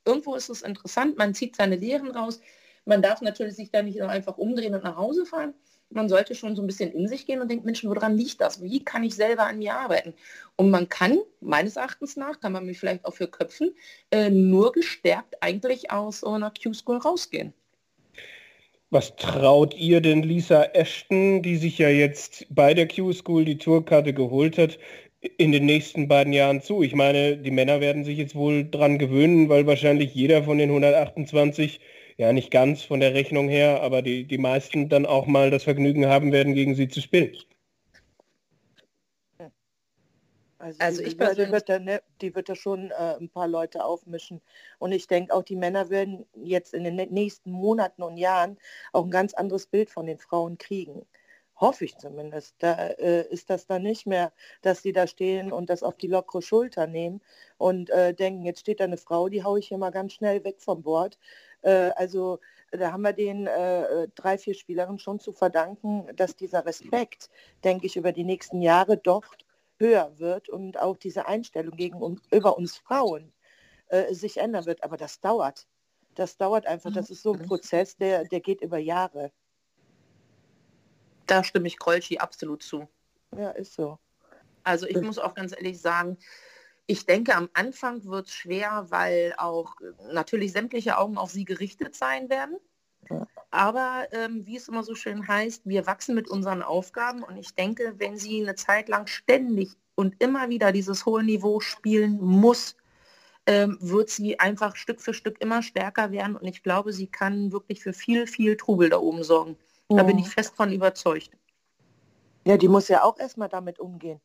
irgendwo ist es interessant, man zieht seine Lehren raus, Man darf natürlich sich da nicht nur einfach umdrehen und nach Hause fahren. Man sollte schon so ein bisschen in sich gehen und denken, Mensch, woran liegt das? Wie kann ich selber an mir arbeiten? Und man kann, meines Erachtens nach, kann man mich vielleicht auch für köpfen, äh, nur gestärkt eigentlich aus so einer Q-School rausgehen. Was traut ihr denn Lisa Ashton, die sich ja jetzt bei der Q-School die Tourkarte geholt hat, in den nächsten beiden Jahren zu? Ich meine, die Männer werden sich jetzt wohl dran gewöhnen, weil wahrscheinlich jeder von den 128, ja nicht ganz von der Rechnung her, aber die, die meisten dann auch mal das Vergnügen haben werden, gegen sie zu spielen. Also, also ich persönlich wird da, ne, die wird da schon äh, ein paar Leute aufmischen. Und ich denke auch, die Männer werden jetzt in den nächsten Monaten und Jahren auch ein ganz anderes Bild von den Frauen kriegen. Hoffe ich zumindest. Da äh, ist das dann nicht mehr, dass sie da stehen und das auf die lockere Schulter nehmen und äh, denken, jetzt steht da eine Frau, die haue ich hier mal ganz schnell weg vom Bord. Äh, also da haben wir den äh, drei, vier Spielerinnen schon zu verdanken, dass dieser Respekt, denke ich, über die nächsten Jahre doch höher wird und auch diese Einstellung gegen uns, über uns Frauen äh, sich ändern wird. Aber das dauert. Das dauert einfach. Das ist so ein Prozess, der, der geht über Jahre. Da stimme ich Krolschi absolut zu. Ja, ist so. Also ich muss auch ganz ehrlich sagen, ich denke, am Anfang wird es schwer, weil auch natürlich sämtliche Augen auf sie gerichtet sein werden. Aber ähm, wie es immer so schön heißt, wir wachsen mit unseren Aufgaben und ich denke, wenn sie eine Zeit lang ständig und immer wieder dieses hohe Niveau spielen muss, ähm, wird sie einfach Stück für Stück immer stärker werden und ich glaube, sie kann wirklich für viel, viel Trubel da oben sorgen. Da bin ich fest von überzeugt. Ja, die muss ja auch erstmal damit umgehen.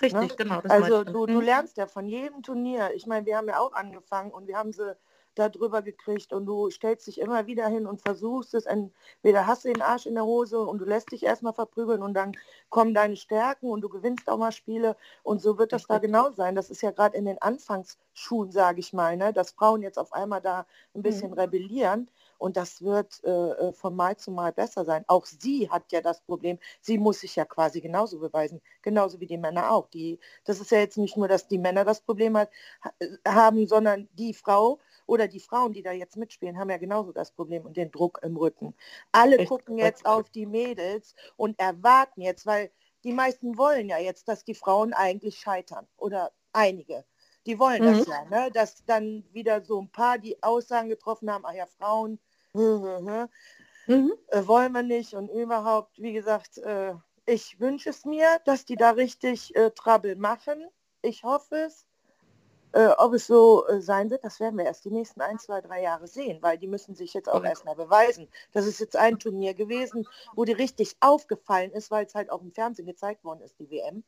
Richtig, ne? genau. also du, du mhm. lernst ja von jedem Turnier. Ich meine, wir haben ja auch angefangen und wir haben sie darüber gekriegt und du stellst dich immer wieder hin und versuchst es, entweder hast du den Arsch in der Hose und du lässt dich erstmal verprügeln und dann kommen deine Stärken und du gewinnst auch mal Spiele und so wird das da genau sein. Das ist ja gerade in den Anfangsschuhen, sage ich mal, ne, dass Frauen jetzt auf einmal da ein bisschen mhm. rebellieren und das wird äh, äh, von Mal zu Mal besser sein. Auch sie hat ja das Problem, sie muss sich ja quasi genauso beweisen, genauso wie die Männer auch. Die, das ist ja jetzt nicht nur, dass die Männer das Problem hat, äh, haben, sondern die Frau oder die Frauen, die da jetzt mitspielen, haben ja genauso das Problem und den Druck im Rücken. Alle Echt? gucken jetzt auf die Mädels und erwarten jetzt, weil die meisten wollen ja jetzt, dass die Frauen eigentlich scheitern oder einige. Die wollen mhm. das ja, ne? dass dann wieder so ein paar die Aussagen getroffen haben, ach ja, Frauen, mhm. äh, wollen wir nicht und überhaupt, wie gesagt, äh, ich wünsche es mir, dass die da richtig äh, Trouble machen. Ich hoffe es. Äh, ob es so äh, sein wird, das werden wir erst die nächsten ein, zwei, drei Jahre sehen, weil die müssen sich jetzt auch erstmal beweisen. Das ist jetzt ein Turnier gewesen, wo die richtig aufgefallen ist, weil es halt auch im Fernsehen gezeigt worden ist, die WM.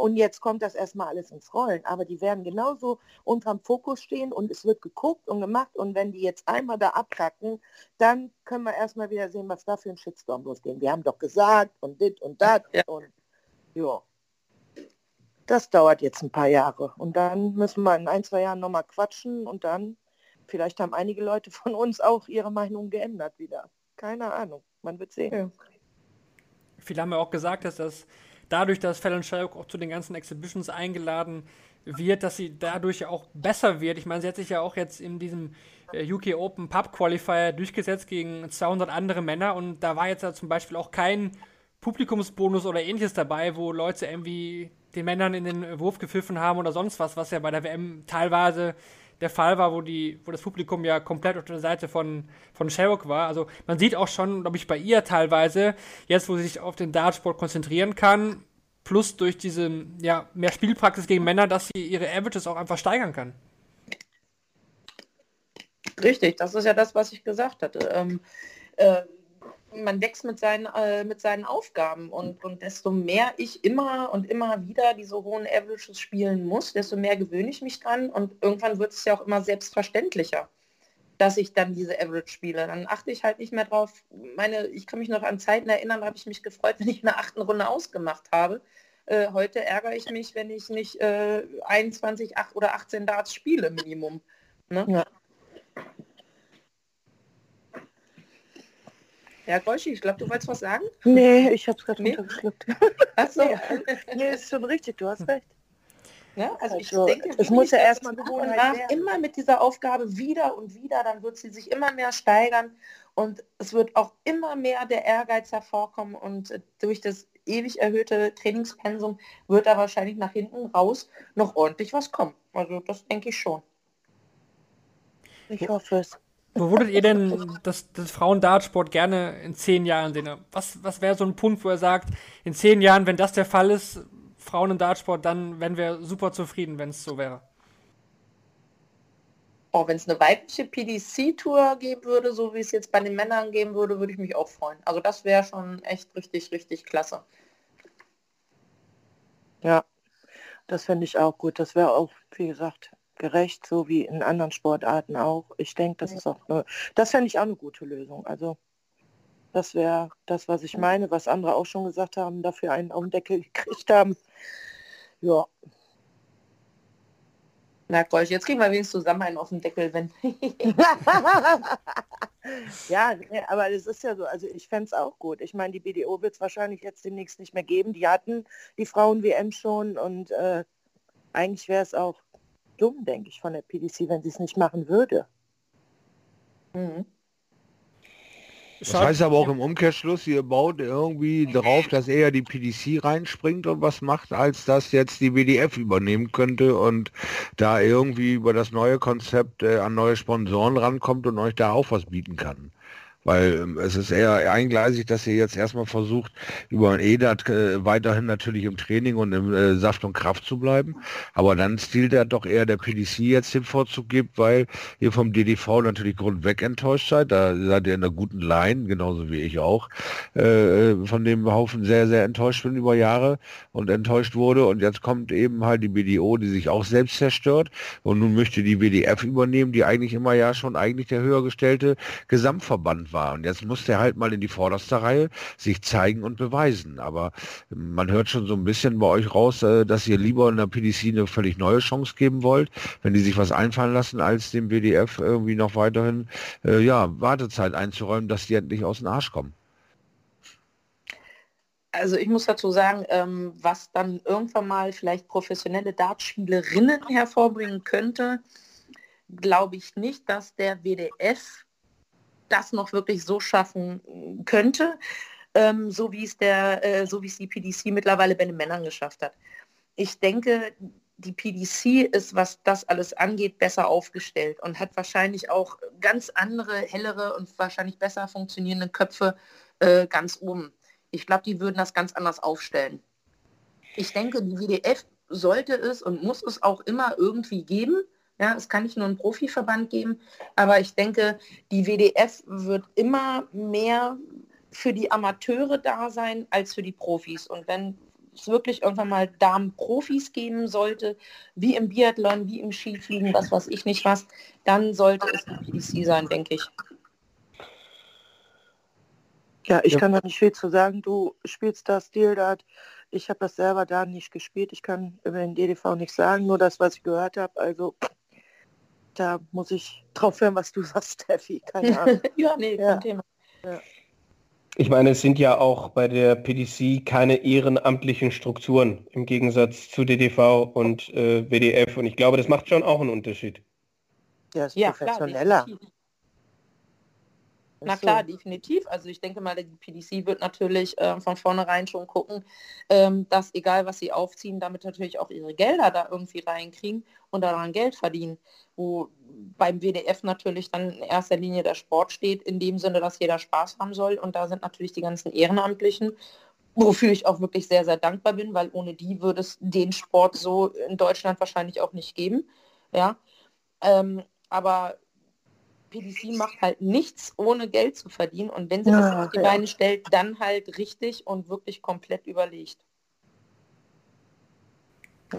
Und jetzt kommt das erstmal alles ins Rollen. Aber die werden genauso unterm Fokus stehen und es wird geguckt und gemacht. Und wenn die jetzt einmal da abkacken, dann können wir erstmal wieder sehen, was da für ein Shitstorm losgeht. Wir haben doch gesagt und dit und dat ja. und ja das dauert jetzt ein paar Jahre. Und dann müssen wir in ein, zwei Jahren nochmal quatschen und dann, vielleicht haben einige Leute von uns auch ihre Meinung geändert wieder. Keine Ahnung, man wird sehen. Ja. Viele haben ja auch gesagt, dass das dadurch, dass Fallon Sherrock auch zu den ganzen Exhibitions eingeladen wird, dass sie dadurch auch besser wird. Ich meine, sie hat sich ja auch jetzt in diesem äh, UK Open Pub Qualifier durchgesetzt gegen 200 andere Männer und da war jetzt ja zum Beispiel auch kein Publikumsbonus oder ähnliches dabei, wo Leute irgendwie den Männern in den Wurf gepfiffen haben oder sonst was, was ja bei der WM teilweise der Fall war, wo, die, wo das Publikum ja komplett auf der Seite von, von Sherrock war. Also man sieht auch schon, glaube ich, bei ihr teilweise, jetzt wo sie sich auf den Dartsport konzentrieren kann, plus durch diese ja, mehr Spielpraxis gegen Männer, dass sie ihre Averages auch einfach steigern kann. Richtig, das ist ja das, was ich gesagt hatte. Ähm, äh, man wächst mit seinen, äh, mit seinen Aufgaben und, und desto mehr ich immer und immer wieder diese hohen Averages spielen muss, desto mehr gewöhne ich mich dran und irgendwann wird es ja auch immer selbstverständlicher, dass ich dann diese Average spiele. Dann achte ich halt nicht mehr drauf. Meine, ich kann mich noch an Zeiten erinnern, habe ich mich gefreut, wenn ich in der achten Runde ausgemacht habe. Äh, heute ärgere ich mich, wenn ich nicht äh, 21, 8 oder 18 Darts spiele, Minimum. Ne? Ja. Ja, Golschi, ich glaube, du wolltest was sagen? Nee, ich habe es gerade nee? runtergeschluckt. Achso. Nee, nee, ist schon richtig, du hast recht. Ja, also, also ich denke, es muss ja erstmal nach immer mit dieser Aufgabe wieder und wieder, dann wird sie sich immer mehr steigern Und es wird auch immer mehr der Ehrgeiz hervorkommen und durch das ewig erhöhte Trainingspensum wird da wahrscheinlich nach hinten raus noch ordentlich was kommen. Also das denke ich schon. Ich hoffe es. Wo würdet ihr denn das, das Frauen-Dartsport gerne in zehn Jahren sehen? Was, was wäre so ein Punkt, wo er sagt, in zehn Jahren, wenn das der Fall ist, Frauen- und Dartsport, dann wären wir super zufrieden, wenn es so wäre? Oh, wenn es eine weibliche PDC-Tour geben würde, so wie es jetzt bei den Männern geben würde, würde ich mich auch freuen. Also das wäre schon echt richtig, richtig klasse. Ja, das finde ich auch gut. Das wäre auch, wie gesagt, gerecht, so wie in anderen Sportarten auch. Ich denke, das ist auch eine, das fände ich auch eine gute Lösung. Also das wäre das, was ich meine, was andere auch schon gesagt haben, dafür einen auf den Deckel gekriegt haben. Ja. Merkt euch, jetzt kriegen wir wenigstens zusammen einen auf den Deckel, wenn. ja, aber es ist ja so, also ich fände es auch gut. Ich meine, die BDO wird es wahrscheinlich jetzt demnächst nicht mehr geben. Die hatten die Frauen-WM schon und äh, eigentlich wäre es auch dumm, denke ich, von der PDC, wenn sie es nicht machen würde. Mhm. Das heißt aber auch im Umkehrschluss, ihr baut irgendwie darauf, dass eher die PDC reinspringt und was macht, als dass jetzt die WDF übernehmen könnte und da irgendwie über das neue Konzept äh, an neue Sponsoren rankommt und euch da auch was bieten kann. Weil ähm, es ist eher eingleisig, dass ihr jetzt erstmal versucht, über ein EDAT äh, weiterhin natürlich im Training und im äh, Saft und Kraft zu bleiben. Aber dann stilt er doch eher der PDC jetzt den Vorzug gibt, weil ihr vom DDV natürlich grundweg enttäuscht seid. Da seid ihr in einer guten Line, genauso wie ich auch, äh, äh von dem Haufen sehr, sehr enttäuscht bin über Jahre und enttäuscht wurde. Und jetzt kommt eben halt die BDO, die sich auch selbst zerstört. Und nun möchte die WDF übernehmen, die eigentlich immer ja schon eigentlich der höher gestellte Gesamtverband war. Und jetzt muss der halt mal in die vorderste Reihe sich zeigen und beweisen. Aber man hört schon so ein bisschen bei euch raus, äh, dass ihr lieber in der PDC eine völlig neue Chance geben wollt, wenn die sich was einfallen lassen, als dem WDF irgendwie noch weiterhin äh, ja, Wartezeit einzuräumen, dass die endlich aus dem Arsch kommen. Also ich muss dazu sagen, ähm, was dann irgendwann mal vielleicht professionelle Dartspielerinnen hervorbringen könnte, glaube ich nicht, dass der WDF das noch wirklich so schaffen könnte, ähm, so wie es der, äh, so wie es die PDC mittlerweile bei den Männern geschafft hat. Ich denke, die PDC ist, was das alles angeht, besser aufgestellt und hat wahrscheinlich auch ganz andere, hellere und wahrscheinlich besser funktionierende Köpfe äh, ganz oben. Ich glaube, die würden das ganz anders aufstellen. Ich denke, die WDF sollte es und muss es auch immer irgendwie geben. Ja, es kann nicht nur einen Profiverband geben, aber ich denke, die WDF wird immer mehr für die Amateure da sein als für die Profis. Und wenn es wirklich irgendwann mal Damen-Profis geben sollte, wie im Biathlon, wie im Skifliegen, was weiß ich nicht was, dann sollte es die PDC sein, denke ich. Ja, ich ja. kann da nicht viel zu sagen. Du spielst das Deal Dart. Ich habe das selber da nicht gespielt. Ich kann über den DDV nicht sagen, nur das, was ich gehört habe. Also da muss ich drauf hören, was du sagst, Steffi. Keine Ahnung. ja, nee, ja. kein Thema. Ja. Ich meine, es sind ja auch bei der PDC keine ehrenamtlichen Strukturen im Gegensatz zu DDV und äh, WDF. Und ich glaube, das macht schon auch einen Unterschied. Ja, ist ja, professioneller. Klar, na klar, definitiv. Also ich denke mal, die PDC wird natürlich äh, von vornherein schon gucken, ähm, dass egal was sie aufziehen, damit natürlich auch ihre Gelder da irgendwie reinkriegen und daran Geld verdienen. Wo beim WDF natürlich dann in erster Linie der Sport steht, in dem Sinne, dass jeder Spaß haben soll. Und da sind natürlich die ganzen Ehrenamtlichen, wofür ich auch wirklich sehr, sehr dankbar bin, weil ohne die würde es den Sport so in Deutschland wahrscheinlich auch nicht geben. Ja. Ähm, aber PDC macht halt nichts, ohne Geld zu verdienen. Und wenn sie ja, das auf die ja. Beine stellt, dann halt richtig und wirklich komplett überlegt.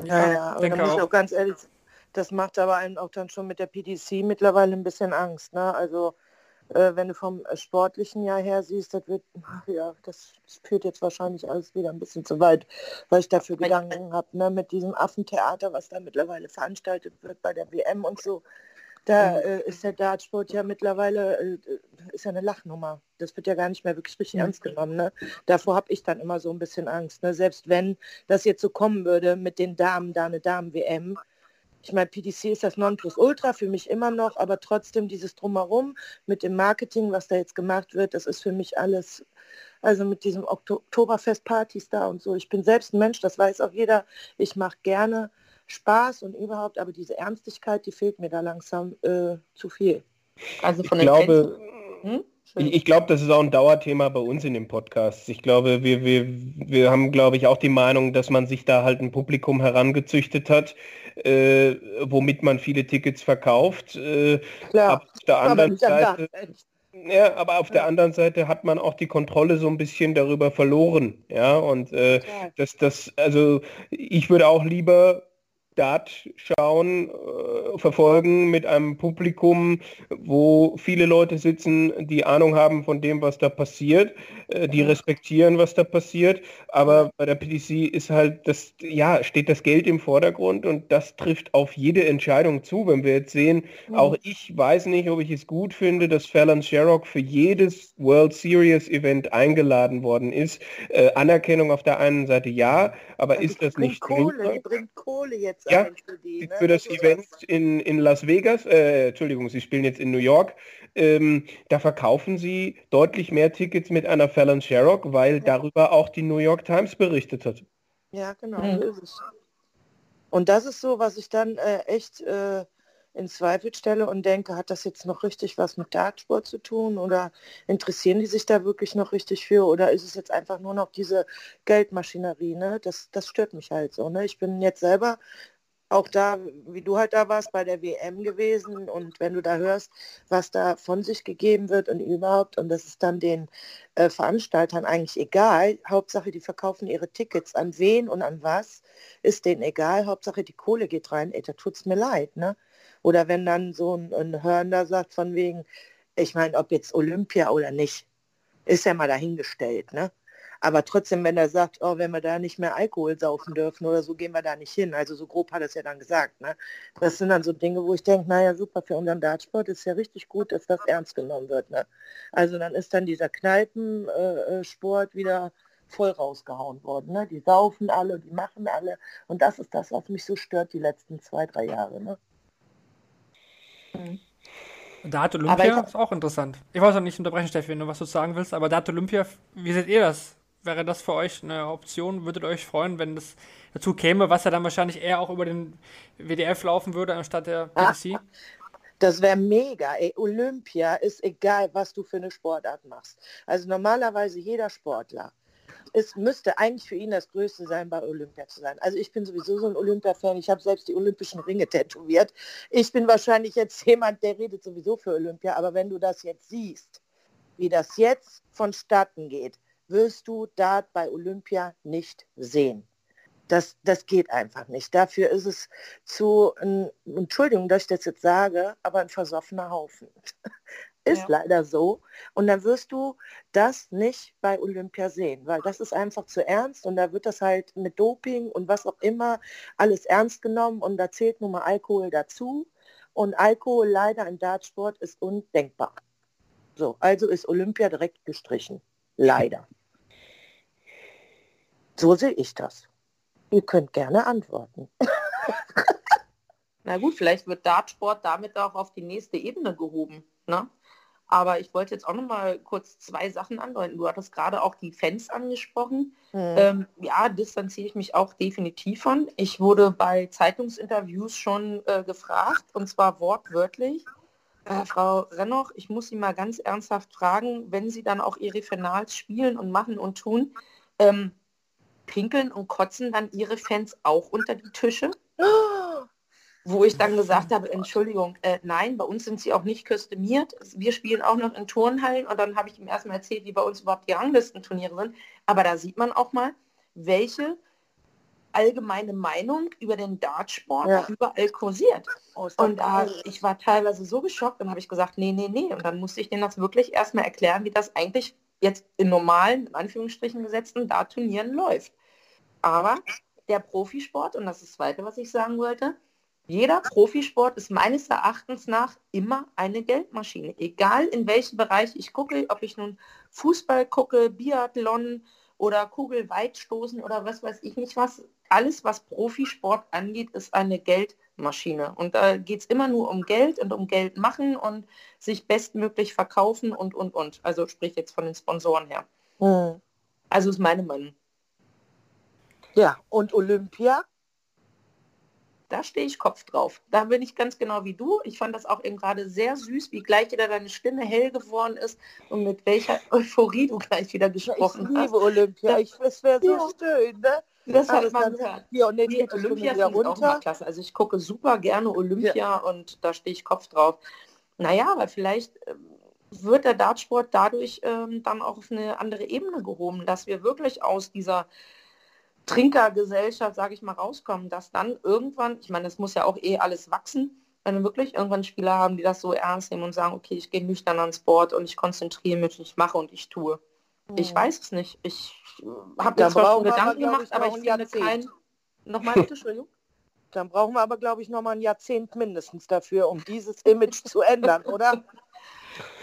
Ja, ja, aber da muss ich auch ganz ehrlich, das macht aber einen auch dann schon mit der PDC mittlerweile ein bisschen Angst. Ne? Also äh, wenn du vom sportlichen Jahr her siehst, das wird, ja, das, das, führt jetzt wahrscheinlich alles wieder ein bisschen zu weit, weil ich dafür Gedanken habe, ne? mit diesem Affentheater, was da mittlerweile veranstaltet wird bei der WM und so. Da äh, ist der Dartsport ja mittlerweile äh, ist ja eine Lachnummer. Das wird ja gar nicht mehr wirklich richtig ja. ernst genommen. Ne? Davor habe ich dann immer so ein bisschen Angst. Ne? Selbst wenn das jetzt so kommen würde mit den Damen, da eine Damen-WM, ich meine, PDC ist das Nonplusultra für mich immer noch, aber trotzdem dieses Drumherum mit dem Marketing, was da jetzt gemacht wird, das ist für mich alles, also mit diesem Oktoberfestpartys da und so. Ich bin selbst ein Mensch, das weiß auch jeder. Ich mache gerne Spaß und überhaupt, aber diese Ernstigkeit, die fehlt mir da langsam äh, zu viel. Also von ich glaube, hm? Ich, ich glaube, das ist auch ein Dauerthema bei uns in dem Podcast. Ich glaube, wir, wir, wir haben, glaube ich, auch die Meinung, dass man sich da halt ein Publikum herangezüchtet hat, äh, womit man viele Tickets verkauft. Äh, Klar, auf der anderen Seite, ja, aber auf der anderen Seite hat man auch die Kontrolle so ein bisschen darüber verloren. Ja, und äh, das, das, also ich würde auch lieber Dart schauen, äh, verfolgen mit einem Publikum, wo viele Leute sitzen, die Ahnung haben von dem, was da passiert, äh, die respektieren, was da passiert. Aber bei der PDC ist halt das, ja, steht das Geld im Vordergrund und das trifft auf jede Entscheidung zu. Wenn wir jetzt sehen, mhm. auch ich weiß nicht, ob ich es gut finde, dass Fallon Sherrock für jedes World Series Event eingeladen worden ist. Äh, Anerkennung auf der einen Seite ja, aber also ist das nicht Kohle, die bringt Kohle jetzt ja, für die. Ne? Für das Event in, in Las Vegas, äh, Entschuldigung, Sie spielen jetzt in New York, ähm, da verkaufen Sie deutlich mehr Tickets mit einer Fallon Sherrock, weil ja. darüber auch die New York Times berichtet hat. Ja, genau, mhm. so ist es. Und das ist so, was ich dann äh, echt äh, in Zweifel stelle und denke, hat das jetzt noch richtig was mit Dartsport zu tun oder interessieren die sich da wirklich noch richtig für oder ist es jetzt einfach nur noch diese Geldmaschinerie, ne? Das, das stört mich halt so, ne? Ich bin jetzt selber auch da, wie du halt da warst, bei der WM gewesen und wenn du da hörst, was da von sich gegeben wird und überhaupt, und das ist dann den äh, Veranstaltern eigentlich egal, Hauptsache die verkaufen ihre Tickets, an wen und an was, ist denen egal, Hauptsache die Kohle geht rein, ey, da tut es mir leid, ne? Oder wenn dann so ein, ein Hörner sagt von wegen, ich meine, ob jetzt Olympia oder nicht, ist ja mal dahingestellt, ne? Aber trotzdem, wenn er sagt, oh, wenn wir da nicht mehr Alkohol saufen dürfen oder so, gehen wir da nicht hin. Also so grob hat er es ja dann gesagt. Ne? Das sind dann so Dinge, wo ich denke, naja, super, für unseren Dartsport ist ja richtig gut, dass das ernst genommen wird. Ne? Also dann ist dann dieser Kneipensport äh, äh wieder voll rausgehauen worden. Ne? Die saufen alle, die machen alle. Und das ist das, was mich so stört die letzten zwei, drei Jahre. Ne? Mhm. Dart Olympia ist auch interessant. Ich weiß auch nicht unterbrechen, Steffi, wenn du was du sagen willst, aber Dart Olympia, wie seht ihr das? Wäre das für euch eine Option? Würdet ihr euch freuen, wenn das dazu käme, was ja dann wahrscheinlich eher auch über den WDF laufen würde, anstatt der PDC? Das wäre mega. Ey, Olympia ist egal, was du für eine Sportart machst. Also normalerweise jeder Sportler es müsste eigentlich für ihn das Größte sein, bei Olympia zu sein. Also ich bin sowieso so ein Olympia-Fan. Ich habe selbst die olympischen Ringe tätowiert. Ich bin wahrscheinlich jetzt jemand, der redet sowieso für Olympia. Aber wenn du das jetzt siehst, wie das jetzt vonstatten geht, wirst du dort bei Olympia nicht sehen. Das, das geht einfach nicht. Dafür ist es zu, ein, Entschuldigung, dass ich das jetzt sage, aber ein versoffener Haufen. Ist ja. leider so. Und dann wirst du das nicht bei Olympia sehen, weil das ist einfach zu ernst und da wird das halt mit Doping und was auch immer alles ernst genommen und da zählt nun mal Alkohol dazu. Und Alkohol leider im Dartsport ist undenkbar. So, also ist Olympia direkt gestrichen. Leider. So sehe ich das. Ihr könnt gerne antworten. Na gut, vielleicht wird Dartsport damit auch auf die nächste Ebene gehoben. Ne? Aber ich wollte jetzt auch noch mal kurz zwei Sachen andeuten. Du hattest gerade auch die Fans angesprochen. Mhm. Ähm, ja, distanziere ich mich auch definitiv von. Ich wurde bei Zeitungsinterviews schon äh, gefragt, und zwar wortwörtlich. Äh, Frau Rennoch, ich muss Sie mal ganz ernsthaft fragen, wenn Sie dann auch Ihre Finals spielen und machen und tun, ähm, pinkeln und kotzen dann Ihre Fans auch unter die Tische? Oh wo ich dann gesagt habe, Entschuldigung, äh, nein, bei uns sind sie auch nicht kostümiert. Wir spielen auch noch in Turnhallen und dann habe ich ihm erstmal erzählt, wie bei uns überhaupt die Ranglistenturniere sind. Aber da sieht man auch mal, welche allgemeine Meinung über den Dartsport ja. überall kursiert. Oh, und da, ich war teilweise so geschockt und habe ich gesagt, nee, nee, nee. Und dann musste ich denen das wirklich erstmal erklären, wie das eigentlich jetzt in normalen, in Anführungsstrichen gesetzten Dart-Turnieren läuft. Aber der Profisport, und das ist das Zweite, was ich sagen wollte, jeder Profisport ist meines Erachtens nach immer eine Geldmaschine. Egal in welchem Bereich ich gucke, ob ich nun Fußball gucke, Biathlon oder Kugelweitstoßen oder was weiß ich nicht was. Alles, was Profisport angeht, ist eine Geldmaschine. Maschine. Und da geht es immer nur um Geld und um Geld machen und sich bestmöglich verkaufen und, und, und. Also sprich jetzt von den Sponsoren her. Hm. Also ist meine Meinung. Ja, und Olympia? Da stehe ich Kopf drauf. Da bin ich ganz genau wie du. Ich fand das auch eben gerade sehr süß, wie gleich wieder deine Stimme hell geworden ist und mit welcher Euphorie du gleich wieder gesprochen ich liebe hast. Olympia. Ich, es wäre so Ja. schön, ne? Das hat man dann-. Ja, und jetzt Nee, Olympia ich auch immer klasse. Also ich gucke super gerne Olympia und da stehe ich Kopf drauf. Naja, aber vielleicht ähm, wird der Dartsport dadurch ähm, dann auch auf eine andere Ebene gehoben, dass wir wirklich aus dieser Trinkergesellschaft, sage ich mal, rauskommen, dass dann irgendwann, ich meine, das muss ja auch eh alles wachsen, wenn wir wirklich irgendwann Spieler haben, die das so ernst nehmen und sagen, okay, ich gehe nüchtern ans Board und ich konzentriere mich, ich mache und ich tue. Ich Mhm. weiß es nicht. Ich habe Da mir zwar schon Gedanken gemacht, ich, aber ich finde kein... Nochmal bitte, Entschuldigung. Dann brauchen wir aber, glaube ich, noch mal ein Jahrzehnt mindestens dafür, um dieses Image zu ändern, oder?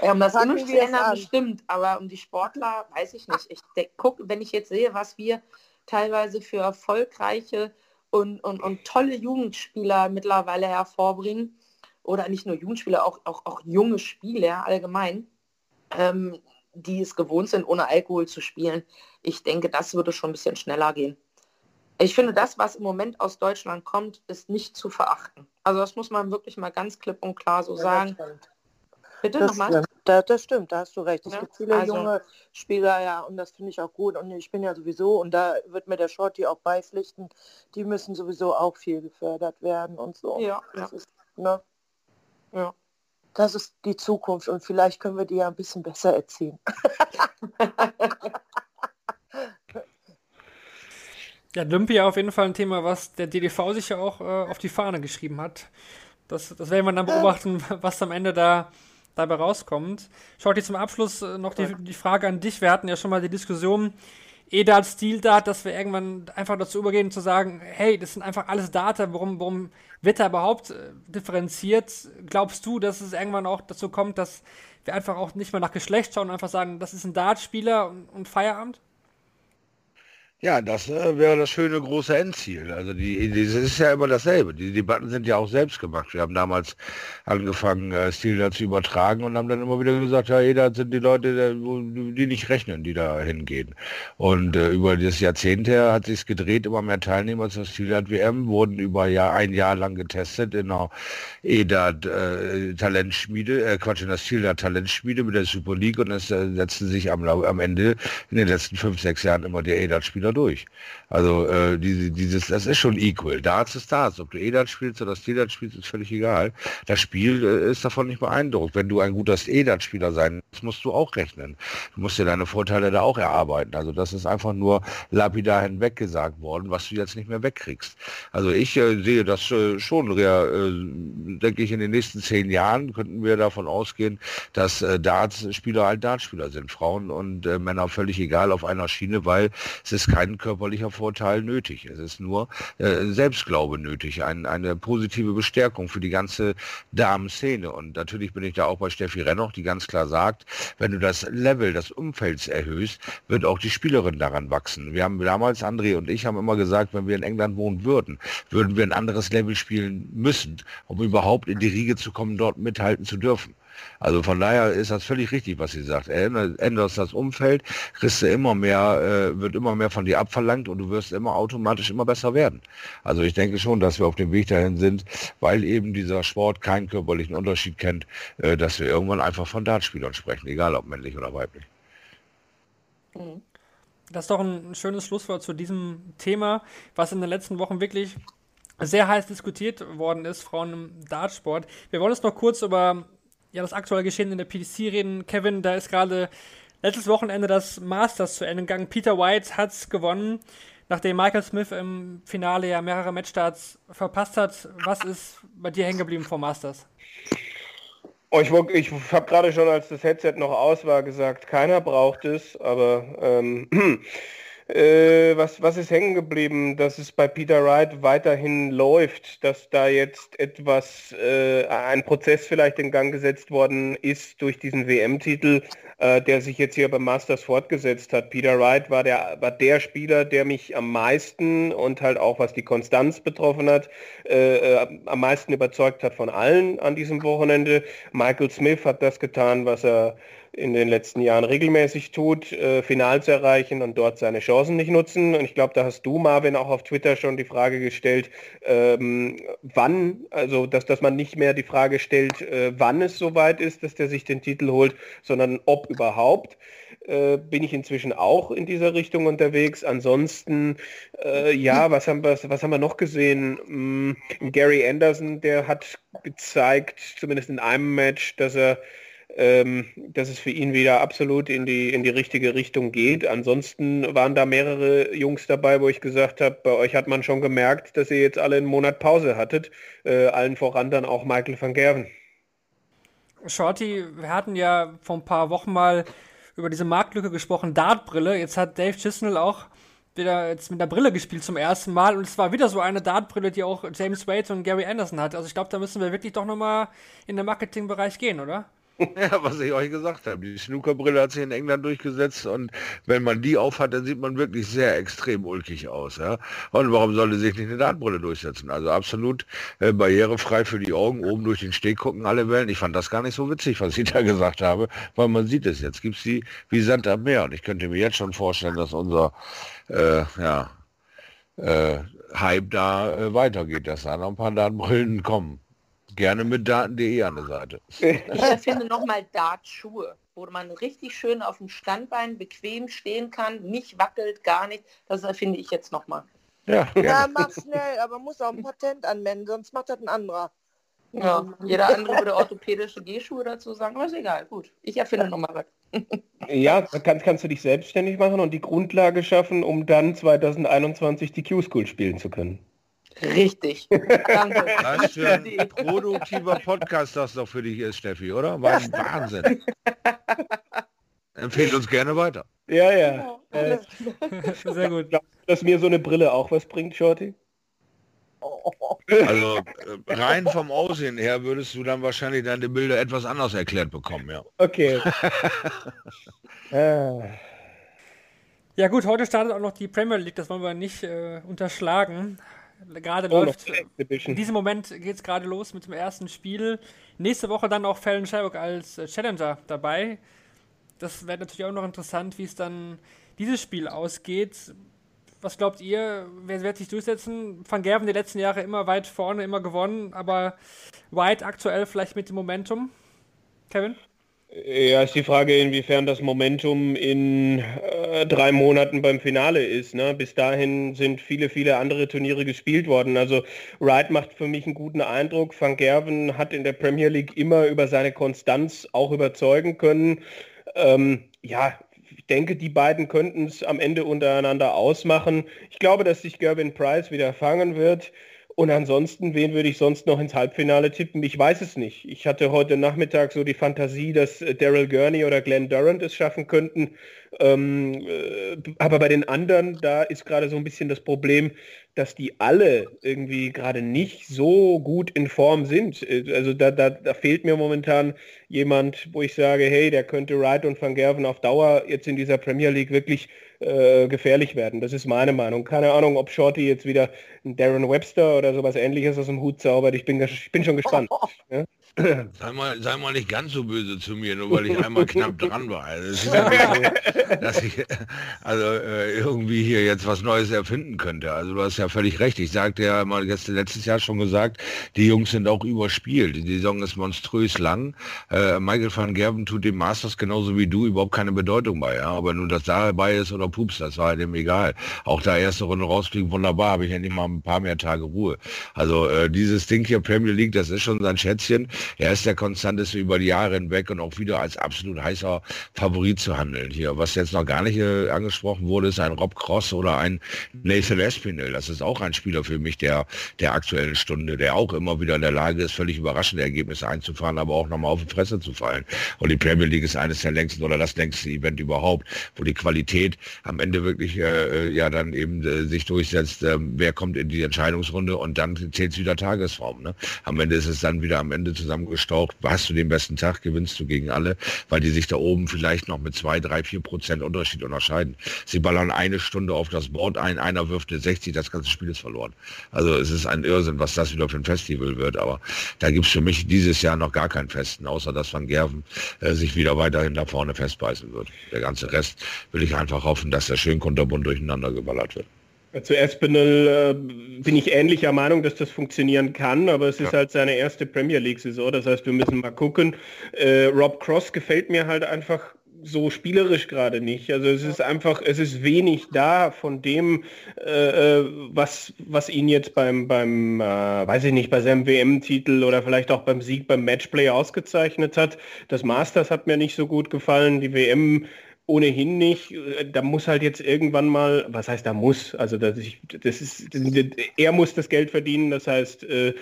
Ja, um das Image zu es ändern, bestimmt, aber um die Sportler weiß ich nicht. Ich de- guck, wenn ich jetzt sehe, was wir teilweise für erfolgreiche und, und, und tolle Jugendspieler mittlerweile hervorbringen, oder nicht nur Jugendspieler, auch, auch, auch junge Spieler allgemein, ähm, die es gewohnt sind, ohne Alkohol zu spielen. Ich denke, das würde schon ein bisschen schneller gehen. Ich finde, das, was im Moment aus Deutschland kommt, ist nicht zu verachten. Also das muss man wirklich mal ganz klipp und klar so sagen. Bitte nochmal. Da, das stimmt, da hast du recht. Es Ja, gibt viele also- junge Spieler, ja, und das finde ich auch gut. Und ich bin ja sowieso, und da wird mir der Shorty auch beipflichten, die müssen sowieso auch viel gefördert werden und so. Ja, Das ja. ist, ne? Ja. Das ist die Zukunft und vielleicht können wir die ja ein bisschen besser erziehen. Ja, Olympia auf jeden Fall ein Thema, was der DDV sich ja auch äh, auf die Fahne geschrieben hat. Das, das werden wir dann beobachten, was am Ende da dabei rauskommt. Schaut hier zum Abschluss äh, noch die, die Frage an dich. Wir hatten ja schon mal die Diskussion, E-Dart, Stil-Dart, dass wir irgendwann einfach dazu übergehen zu sagen, hey, das sind einfach alles Data, warum, warum wird da überhaupt äh, differenziert? Glaubst du, dass es irgendwann auch dazu kommt, dass wir einfach auch nicht mehr nach Geschlecht schauen und einfach sagen, das ist ein Dartspieler und, und Feierabend? Ja, das äh, wäre das schöne große Endziel. Also die, das ist ja immer dasselbe. Die Debatten sind ja auch selbst gemacht. Wir haben damals angefangen, äh, Stil zu übertragen und haben dann immer wieder gesagt, ja, jeder sind die Leute, die nicht rechnen, die da hingehen. Und äh, über das Jahrzehnt her hat sich gedreht, immer mehr Teilnehmer zur Stilart WM wurden über Jahr, ein Jahr lang getestet in der EDAT äh, Talentschmiede, äh, Quatsch, in der Stilart Talentschmiede mit der Super League und es äh, setzten sich am, am Ende in den letzten fünf, sechs Jahren immer die EDAT-Spieler durch. Also äh, diese, dieses, das ist schon equal. Darts ist Darts. Ob du EDAT spielst oder Stilart spielst, ist völlig egal. Das Spiel äh, ist davon nicht beeindruckt. Wenn du ein guter EDAT-Spieler sein willst, musst du auch rechnen. Du musst dir deine Vorteile da auch erarbeiten. Also das ist einfach nur lapidar hinweg gesagt worden, was du jetzt nicht mehr wegkriegst. Also ich äh, sehe das äh, schon, äh, denke ich, in den nächsten zehn Jahren könnten wir davon ausgehen, dass äh, Darts-Spieler halt Dartspieler sind. Frauen und Männer völlig egal auf einer Schiene, weil es ist kein körperlicher Vorteil nötig. Es ist nur äh, Selbstglaube nötig, ein, eine positive Bestärkung für die ganze Damenszene. Und natürlich bin ich da auch bei Steffi Rennoch, die ganz klar sagt, wenn du das Level des Umfelds erhöhst, wird auch die Spielerin daran wachsen. Wir haben damals, André und ich haben immer gesagt, wenn wir in England wohnen würden, würden wir ein anderes Level spielen müssen, um überhaupt in die Riege zu kommen, dort mithalten zu dürfen. Also von daher ist das völlig richtig, was sie sagt. Änder- Änderst das Umfeld, kriegst du immer mehr, äh, wird immer mehr von dir abverlangt und du wirst immer automatisch immer besser werden. Also ich denke schon, dass wir auf dem Weg dahin sind, weil eben dieser Sport keinen körperlichen Unterschied kennt, äh, dass wir irgendwann einfach von Dartspielern sprechen, egal ob männlich oder weiblich. Das ist doch ein schönes Schlusswort zu diesem Thema, was in den letzten Wochen wirklich sehr heiß diskutiert worden ist, Frauen im Dartsport. Wir wollen jetzt noch kurz über ja, das aktuelle Geschehen in der PDC reden. Kevin, da ist gerade letztes Wochenende das Masters zu Ende gegangen. Peter White hat gewonnen, nachdem Michael Smith im Finale ja mehrere Matchstarts verpasst hat. Was ist bei dir hängen geblieben vom Masters? Oh, ich ich habe gerade schon, als das Headset noch aus war, gesagt, keiner braucht es, aber ähm, Äh, was, was ist hängen geblieben? Dass es bei Peter Wright weiterhin läuft, dass da jetzt etwas, äh, ein Prozess vielleicht in Gang gesetzt worden ist durch diesen WM-Titel, äh, der sich jetzt hier beim Masters fortgesetzt hat. Peter Wright war der, war der Spieler, der mich am meisten und halt auch was die Konstanz betroffen hat, äh, äh am meisten überzeugt hat von allen an diesem Wochenende. Michael Smith hat das getan, was er in den letzten Jahren regelmäßig tut, äh, Finals erreichen und dort seine Chancen nicht nutzen. Und ich glaube, da hast du, Marvin, auch auf Twitter schon die Frage gestellt, ähm, wann, also dass, dass man nicht mehr die Frage stellt, äh, wann es soweit ist, dass der sich den Titel holt, sondern ob überhaupt. Äh, bin ich inzwischen auch in dieser Richtung unterwegs. Ansonsten, äh, ja, was haben, wir, was haben wir noch gesehen? Hm, Gary Anderson, der hat gezeigt, zumindest in einem Match, dass er ähm, dass es für ihn wieder absolut in die, in die richtige Richtung geht. Ansonsten waren da mehrere Jungs dabei, wo ich gesagt habe, bei euch hat man schon gemerkt, dass ihr jetzt alle einen Monat Pause hattet. Äh, allen voran dann auch Michael van Gerven. Shorty, wir hatten ja vor ein paar Wochen mal über diese Marktlücke gesprochen, Dartbrille. Jetzt hat Dave Chisnell auch wieder jetzt mit der Brille gespielt zum ersten Mal und es war wieder so eine Dartbrille, die auch James Wade und Gary Anderson hat. Also ich glaube, da müssen wir wirklich doch nochmal in den Marketingbereich gehen, oder? Ja, was ich euch gesagt habe. Die Snookerbrille hat sich in England durchgesetzt und wenn man die aufhat, dann sieht man wirklich sehr extrem ulkig aus. Ja? Und warum sollte sich nicht eine Dartbrille durchsetzen? Also absolut äh, barrierefrei für die Augen, oben durch den Steg gucken alle Wellen. Ich fand das gar nicht so witzig, was ich da gesagt habe, weil man sieht es jetzt. Gibt es die wie Sand am Meer. Und ich könnte mir jetzt schon vorstellen, dass unser äh, ja, äh, Hype da äh, weitergeht, dass da noch ein paar Dartbrillen kommen. Gerne mit Daten.de an der Seite. Ich erfinde nochmal Dartschuhe, wo man richtig schön auf dem Standbein bequem stehen kann, nicht wackelt, gar nicht. Das erfinde ich jetzt nochmal. Ja, ja, mach schnell, aber muss auch ein Patent anwenden, sonst macht das ein anderer. Ja, jeder andere würde orthopädische Gehschuhe dazu sagen, aber ist egal, gut. Ich erfinde nochmal was. ja, kannst, kannst du dich selbstständig machen und die Grundlage schaffen, um dann 2021 die Q-School spielen zu können. Richtig. Danke. Was für ein produktiver Podcast das doch für dich ist, Steffi, oder? War ein Wahnsinn. Empfehlt uns gerne weiter. Ja, ja. Äh, Sehr gut. Dass mir so eine Brille auch was bringt, Shorty? Also äh, rein vom Aussehen her würdest du dann wahrscheinlich deine Bilder etwas anders erklärt bekommen, ja. Okay. ja gut, heute startet auch noch die Premier League, das wollen wir nicht äh, unterschlagen gerade oh, läuft. In diesem Moment geht es gerade los mit dem ersten Spiel. Nächste Woche dann auch Fallon Sherrock als äh, Challenger dabei. Das wäre natürlich auch noch interessant, wie es dann dieses Spiel ausgeht. Was glaubt ihr, wer wird sich durchsetzen? Van Gerven die letzten Jahre immer weit vorne, immer gewonnen, aber White aktuell vielleicht mit dem Momentum? Kevin? Ja, ist die Frage, inwiefern das Momentum in äh, drei Monaten beim Finale ist. Ne? Bis dahin sind viele, viele andere Turniere gespielt worden. Also Wright macht für mich einen guten Eindruck. Van Gerven hat in der Premier League immer über seine Konstanz auch überzeugen können. Ähm, ja, ich denke, die beiden könnten es am Ende untereinander ausmachen. Ich glaube, dass sich Gervin Price wieder fangen wird. Und ansonsten, wen würde ich sonst noch ins Halbfinale tippen? Ich weiß es nicht. Ich hatte heute Nachmittag so die Fantasie, dass äh, Daryl Gurney oder Glenn Durant es schaffen könnten. Ähm, äh, aber bei den anderen, da ist gerade so ein bisschen das Problem, dass die alle irgendwie gerade nicht so gut in Form sind. Äh, also da, da, da fehlt mir momentan jemand, wo ich sage, hey, der könnte Wright und Van Gerven auf Dauer jetzt in dieser Premier League wirklich äh, gefährlich werden. Das ist meine Meinung. Keine Ahnung, ob Shorty jetzt wieder einen Darren Webster oder sowas ähnliches aus dem Hut zaubert. Ich bin, ich bin schon gespannt. Ja? Sei mal, sei mal nicht ganz so böse zu mir, nur weil ich einmal knapp dran war. Also, dass ich also, äh, irgendwie hier jetzt was Neues erfinden könnte. Also du hast ja völlig recht. Ich sagte ja mal jetzt letztes Jahr schon gesagt, die Jungs sind auch überspielt. Die Saison ist monströs lang. Äh, Michael van Gerben tut dem Masters genauso wie du überhaupt keine Bedeutung bei. Ja? Aber nun das dabei ist oder Pups, das war dem egal. Auch da erste Runde rausfliegen, wunderbar, habe ich endlich mal ein paar mehr Tage Ruhe. Also äh, dieses Ding hier Premier League, das ist schon sein Schätzchen. Er ist der konstanteste über die Jahre hinweg und auch wieder als absolut heißer Favorit zu handeln hier. Was jetzt noch gar nicht äh, angesprochen wurde, ist ein Rob Cross oder ein Nathan Espinel. Das ist auch ein Spieler für mich der, der aktuellen Stunde, der auch immer wieder in der Lage ist, völlig überraschende Ergebnisse einzufahren, aber auch nochmal auf die Fresse zu fallen. Und die Premier League ist eines der längsten oder das längste Event überhaupt, wo die Qualität am Ende wirklich äh, ja dann eben äh, sich durchsetzt, äh, wer kommt in die Entscheidungsrunde und dann zählt es wieder Tagesform. Ne? Am Ende ist es dann wieder am Ende zusammengestaucht, hast du den besten Tag, gewinnst du gegen alle, weil die sich da oben vielleicht noch mit zwei, drei, vier Prozent Unterschied unterscheiden. Sie ballern eine Stunde auf das Board ein, einer wirft eine 60, das ganze Spiel ist verloren. Also es ist ein Irrsinn, was das wieder für ein Festival wird, aber da gibt es für mich dieses Jahr noch gar keinen Festen, außer dass Van Gerven äh, sich wieder weiterhin da vorne festbeißen wird. Der ganze Rest will ich einfach hoffen, dass der schön kunterbunt durcheinander geballert wird. Zu Espinel äh, bin ich ähnlicher Meinung, dass das funktionieren kann, aber es ist halt seine erste Premier League-Saison. Das heißt, wir müssen mal gucken. Äh, Rob Cross gefällt mir halt einfach so spielerisch gerade nicht. Also es ist einfach, es ist wenig da von dem, äh, äh was, was ihn jetzt beim, beim äh, weiß ich nicht, bei seinem WM-Titel oder vielleicht auch beim Sieg beim Matchplay ausgezeichnet hat. Das Masters hat mir nicht so gut gefallen. Die WM ohnehin nicht. Da muss halt jetzt irgendwann mal, was heißt da muss? Also das, das ist, er muss das Geld verdienen. Das heißt, äh,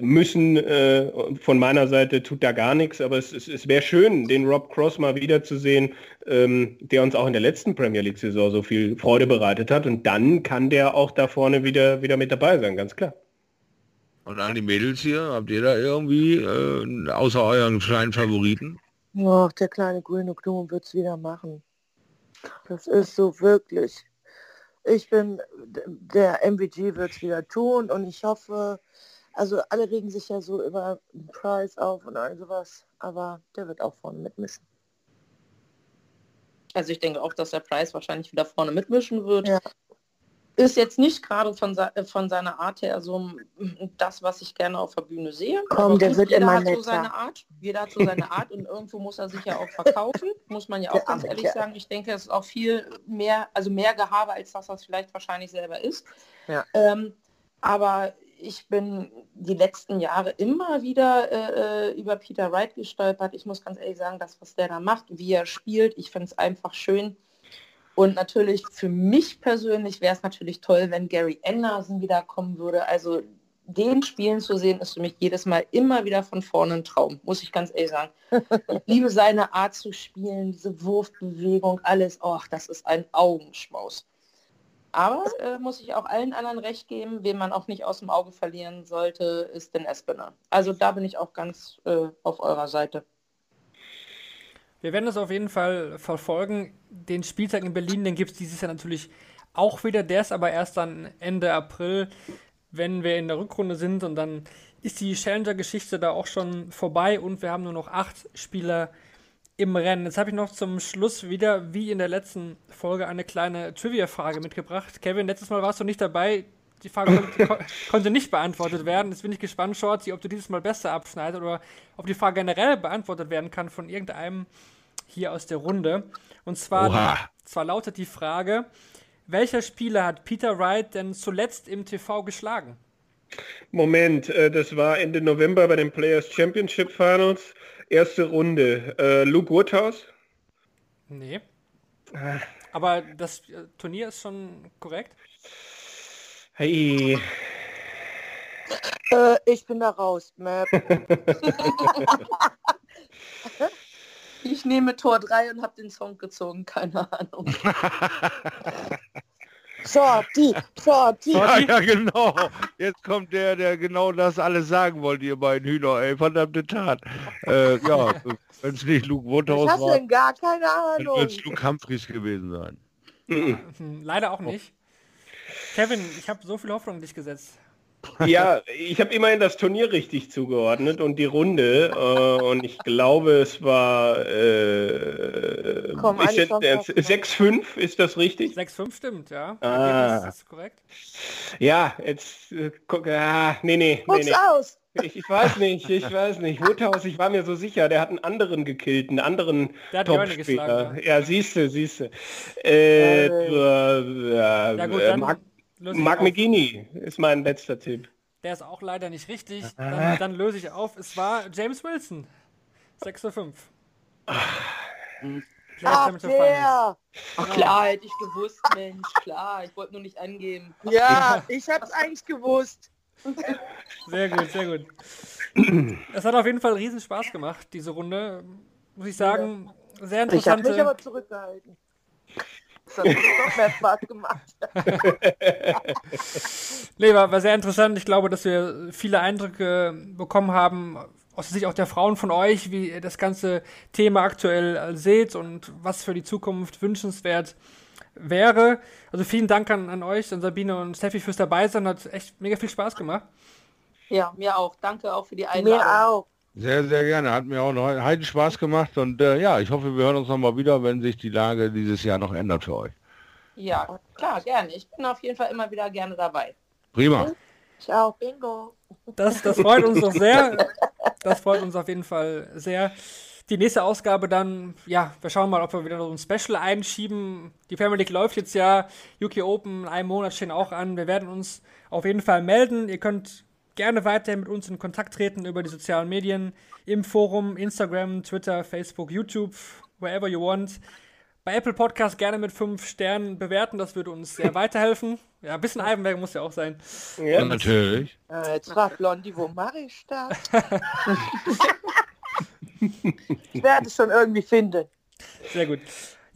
müssen äh, von meiner Seite tut da gar nichts. Aber es, es, es wäre schön, den Rob Cross mal wiederzusehen, ähm, der uns auch in der letzten Premier League-Saison so viel Freude bereitet hat. Und dann kann der auch da vorne wieder, wieder mit dabei sein, ganz klar. Und an die Mädels hier, habt ihr da irgendwie, äh, außer euren kleinen Favoriten? Ach, der kleine grüne Gnome wird es wieder machen. Das ist so wirklich. Ich bin, der MVG wird es wieder tun und ich hoffe, also alle regen sich ja so über den Preis auf und all sowas, aber der wird auch vorne mitmischen. Also ich denke auch, dass der Preis wahrscheinlich wieder vorne mitmischen wird. Ja ist jetzt nicht gerade von, äh, von seiner Art her so das, was ich gerne auf der Bühne sehe. Komm, der wird immer hat so seine Art. Jeder hat so seine Art und irgendwo muss er sich ja auch verkaufen, muss man ja auch ganz ehrlich sagen. Ich denke, es ist auch viel mehr, also mehr Gehabe, als das, was vielleicht wahrscheinlich selber ist. Ja. Ähm, aber ich bin die letzten Jahre immer wieder äh, äh, über Peter Wright gestolpert. Ich muss ganz ehrlich sagen, das, was der da macht, wie er spielt, ich finde es einfach schön und natürlich für mich persönlich wäre es natürlich toll, wenn Gary Anderson wiederkommen würde. Also den Spielen zu sehen, ist für mich jedes Mal immer wieder von vorne ein Traum, muss ich ganz ehrlich sagen. Ich liebe seine Art zu spielen, diese Wurfbewegung, alles. Oh, das ist ein Augenschmaus. Aber äh, muss ich auch allen anderen recht geben, wen man auch nicht aus dem Auge verlieren sollte, ist den Espener. Also da bin ich auch ganz äh, auf eurer Seite. Wir werden das auf jeden Fall verfolgen. Den Spieltag in Berlin, den gibt es dieses Jahr natürlich auch wieder. Der ist aber erst dann Ende April, wenn wir in der Rückrunde sind. Und dann ist die Challenger-Geschichte da auch schon vorbei und wir haben nur noch acht Spieler im Rennen. Jetzt habe ich noch zum Schluss wieder, wie in der letzten Folge, eine kleine Trivia-Frage mitgebracht. Kevin, letztes Mal warst du nicht dabei. Die Frage konnte, konnte, nicht beantwortet werden. Jetzt bin ich gespannt, Shorty, ob du dieses Mal besser abschneidest oder ob die Frage generell beantwortet werden kann von irgendeinem hier aus der Runde. Und zwar, zwar lautet die Frage, welcher Spieler hat Peter Wright denn zuletzt im TV geschlagen? Moment, äh, das war Ende November bei den Players Championship Finals. Erste Runde. Äh, Luke Woodhouse? Nee. Ah. Aber das äh, Turnier ist schon korrekt? Hey. Äh, ich bin da raus, Map. ich nehme Tor 3 und habe den Song gezogen, keine Ahnung. Shorty, Shorty. Ja, ja, genau. Jetzt kommt der, der genau das alles sagen wollte, ihr beiden Hühner, ey. Verdammte Tat. Äh, ja, wenn es nicht Luke Woodhouse war, denn gar keine Ahnung. dann wird es Luke Humphries gewesen sein. Leider auch nicht. Kevin, ich habe so viel Hoffnung in dich gesetzt. Ja, ich habe immerhin das Turnier richtig zugeordnet und die Runde äh, und ich glaube es war äh, 6-5, ist das richtig? 6-5 stimmt, ja. Ah. Ist korrekt? Ja, jetzt äh, guck, ah, nee, nee, nee, nee. aus! Ich, ich, weiß nicht, ich weiß nicht. Woodhouse, ich war mir so sicher, der hat einen anderen gekillt, einen anderen Top-Spieler. Ja, siehst du, siehst du. Äh, äh, ja, gut, äh, Mark, Mark McGinney ist mein letzter Tipp. Der ist auch leider nicht richtig. Dann, dann löse ich auf. Es war James Wilson. 6 zu 5. Ach, der. Ach klar, hätte ich gewusst, Mensch, klar. Ich wollte nur nicht angeben. Ja, ich habe es eigentlich gewusst. Sehr gut, sehr gut. Es hat auf jeden Fall riesen Spaß gemacht, diese Runde. Muss ich sagen, sehr interessant. Ich habe mich aber zurückgehalten. Das hat noch mehr Spaß gemacht. Nee, war, war sehr interessant. Ich glaube, dass wir viele Eindrücke bekommen haben aus der Sicht auch der Frauen von euch, wie ihr das ganze Thema aktuell äh, seht und was für die Zukunft wünschenswert wäre. Also vielen Dank an, an euch, an Sabine und Steffi fürs Dabeisein. Hat echt mega viel Spaß gemacht. Ja, mir auch. Danke auch für die Einladung. Mir auch. Sehr, sehr gerne. Hat mir auch noch heiden Spaß gemacht und äh, ja, ich hoffe, wir hören uns nochmal wieder, wenn sich die Lage dieses Jahr noch ändert für euch. Ja, klar, gerne. Ich bin auf jeden Fall immer wieder gerne dabei. Prima. Ciao, Bingo. Das, das freut uns doch sehr. Das freut uns auf jeden Fall sehr. Die nächste Ausgabe dann, ja, wir schauen mal, ob wir wieder so ein Special einschieben. Die Premier League läuft jetzt ja, UK Open in einem Monat stehen auch an. Wir werden uns auf jeden Fall melden. Ihr könnt gerne weiter mit uns in Kontakt treten über die sozialen Medien, im Forum, Instagram, Twitter, Facebook, YouTube, wherever you want. Bei Apple Podcast gerne mit fünf Sternen bewerten, das würde uns sehr weiterhelfen. Ja, ein bisschen Eibenberg muss ja auch sein. Ja, natürlich. Äh, jetzt fragt Blondie, wo mache ich das? ich werde es schon irgendwie finden. Sehr gut.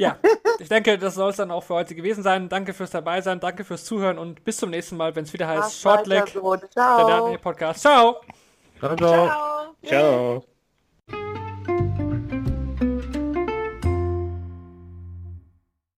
Ja, ich denke, das soll es dann auch für heute gewesen sein. Danke fürs dabei sein, danke fürs Zuhören und bis zum nächsten Mal, wenn es wieder heißt Shortleg, so. der. Daniel Podcast. Ciao! Ciao, ciao. Ciao. Ciao.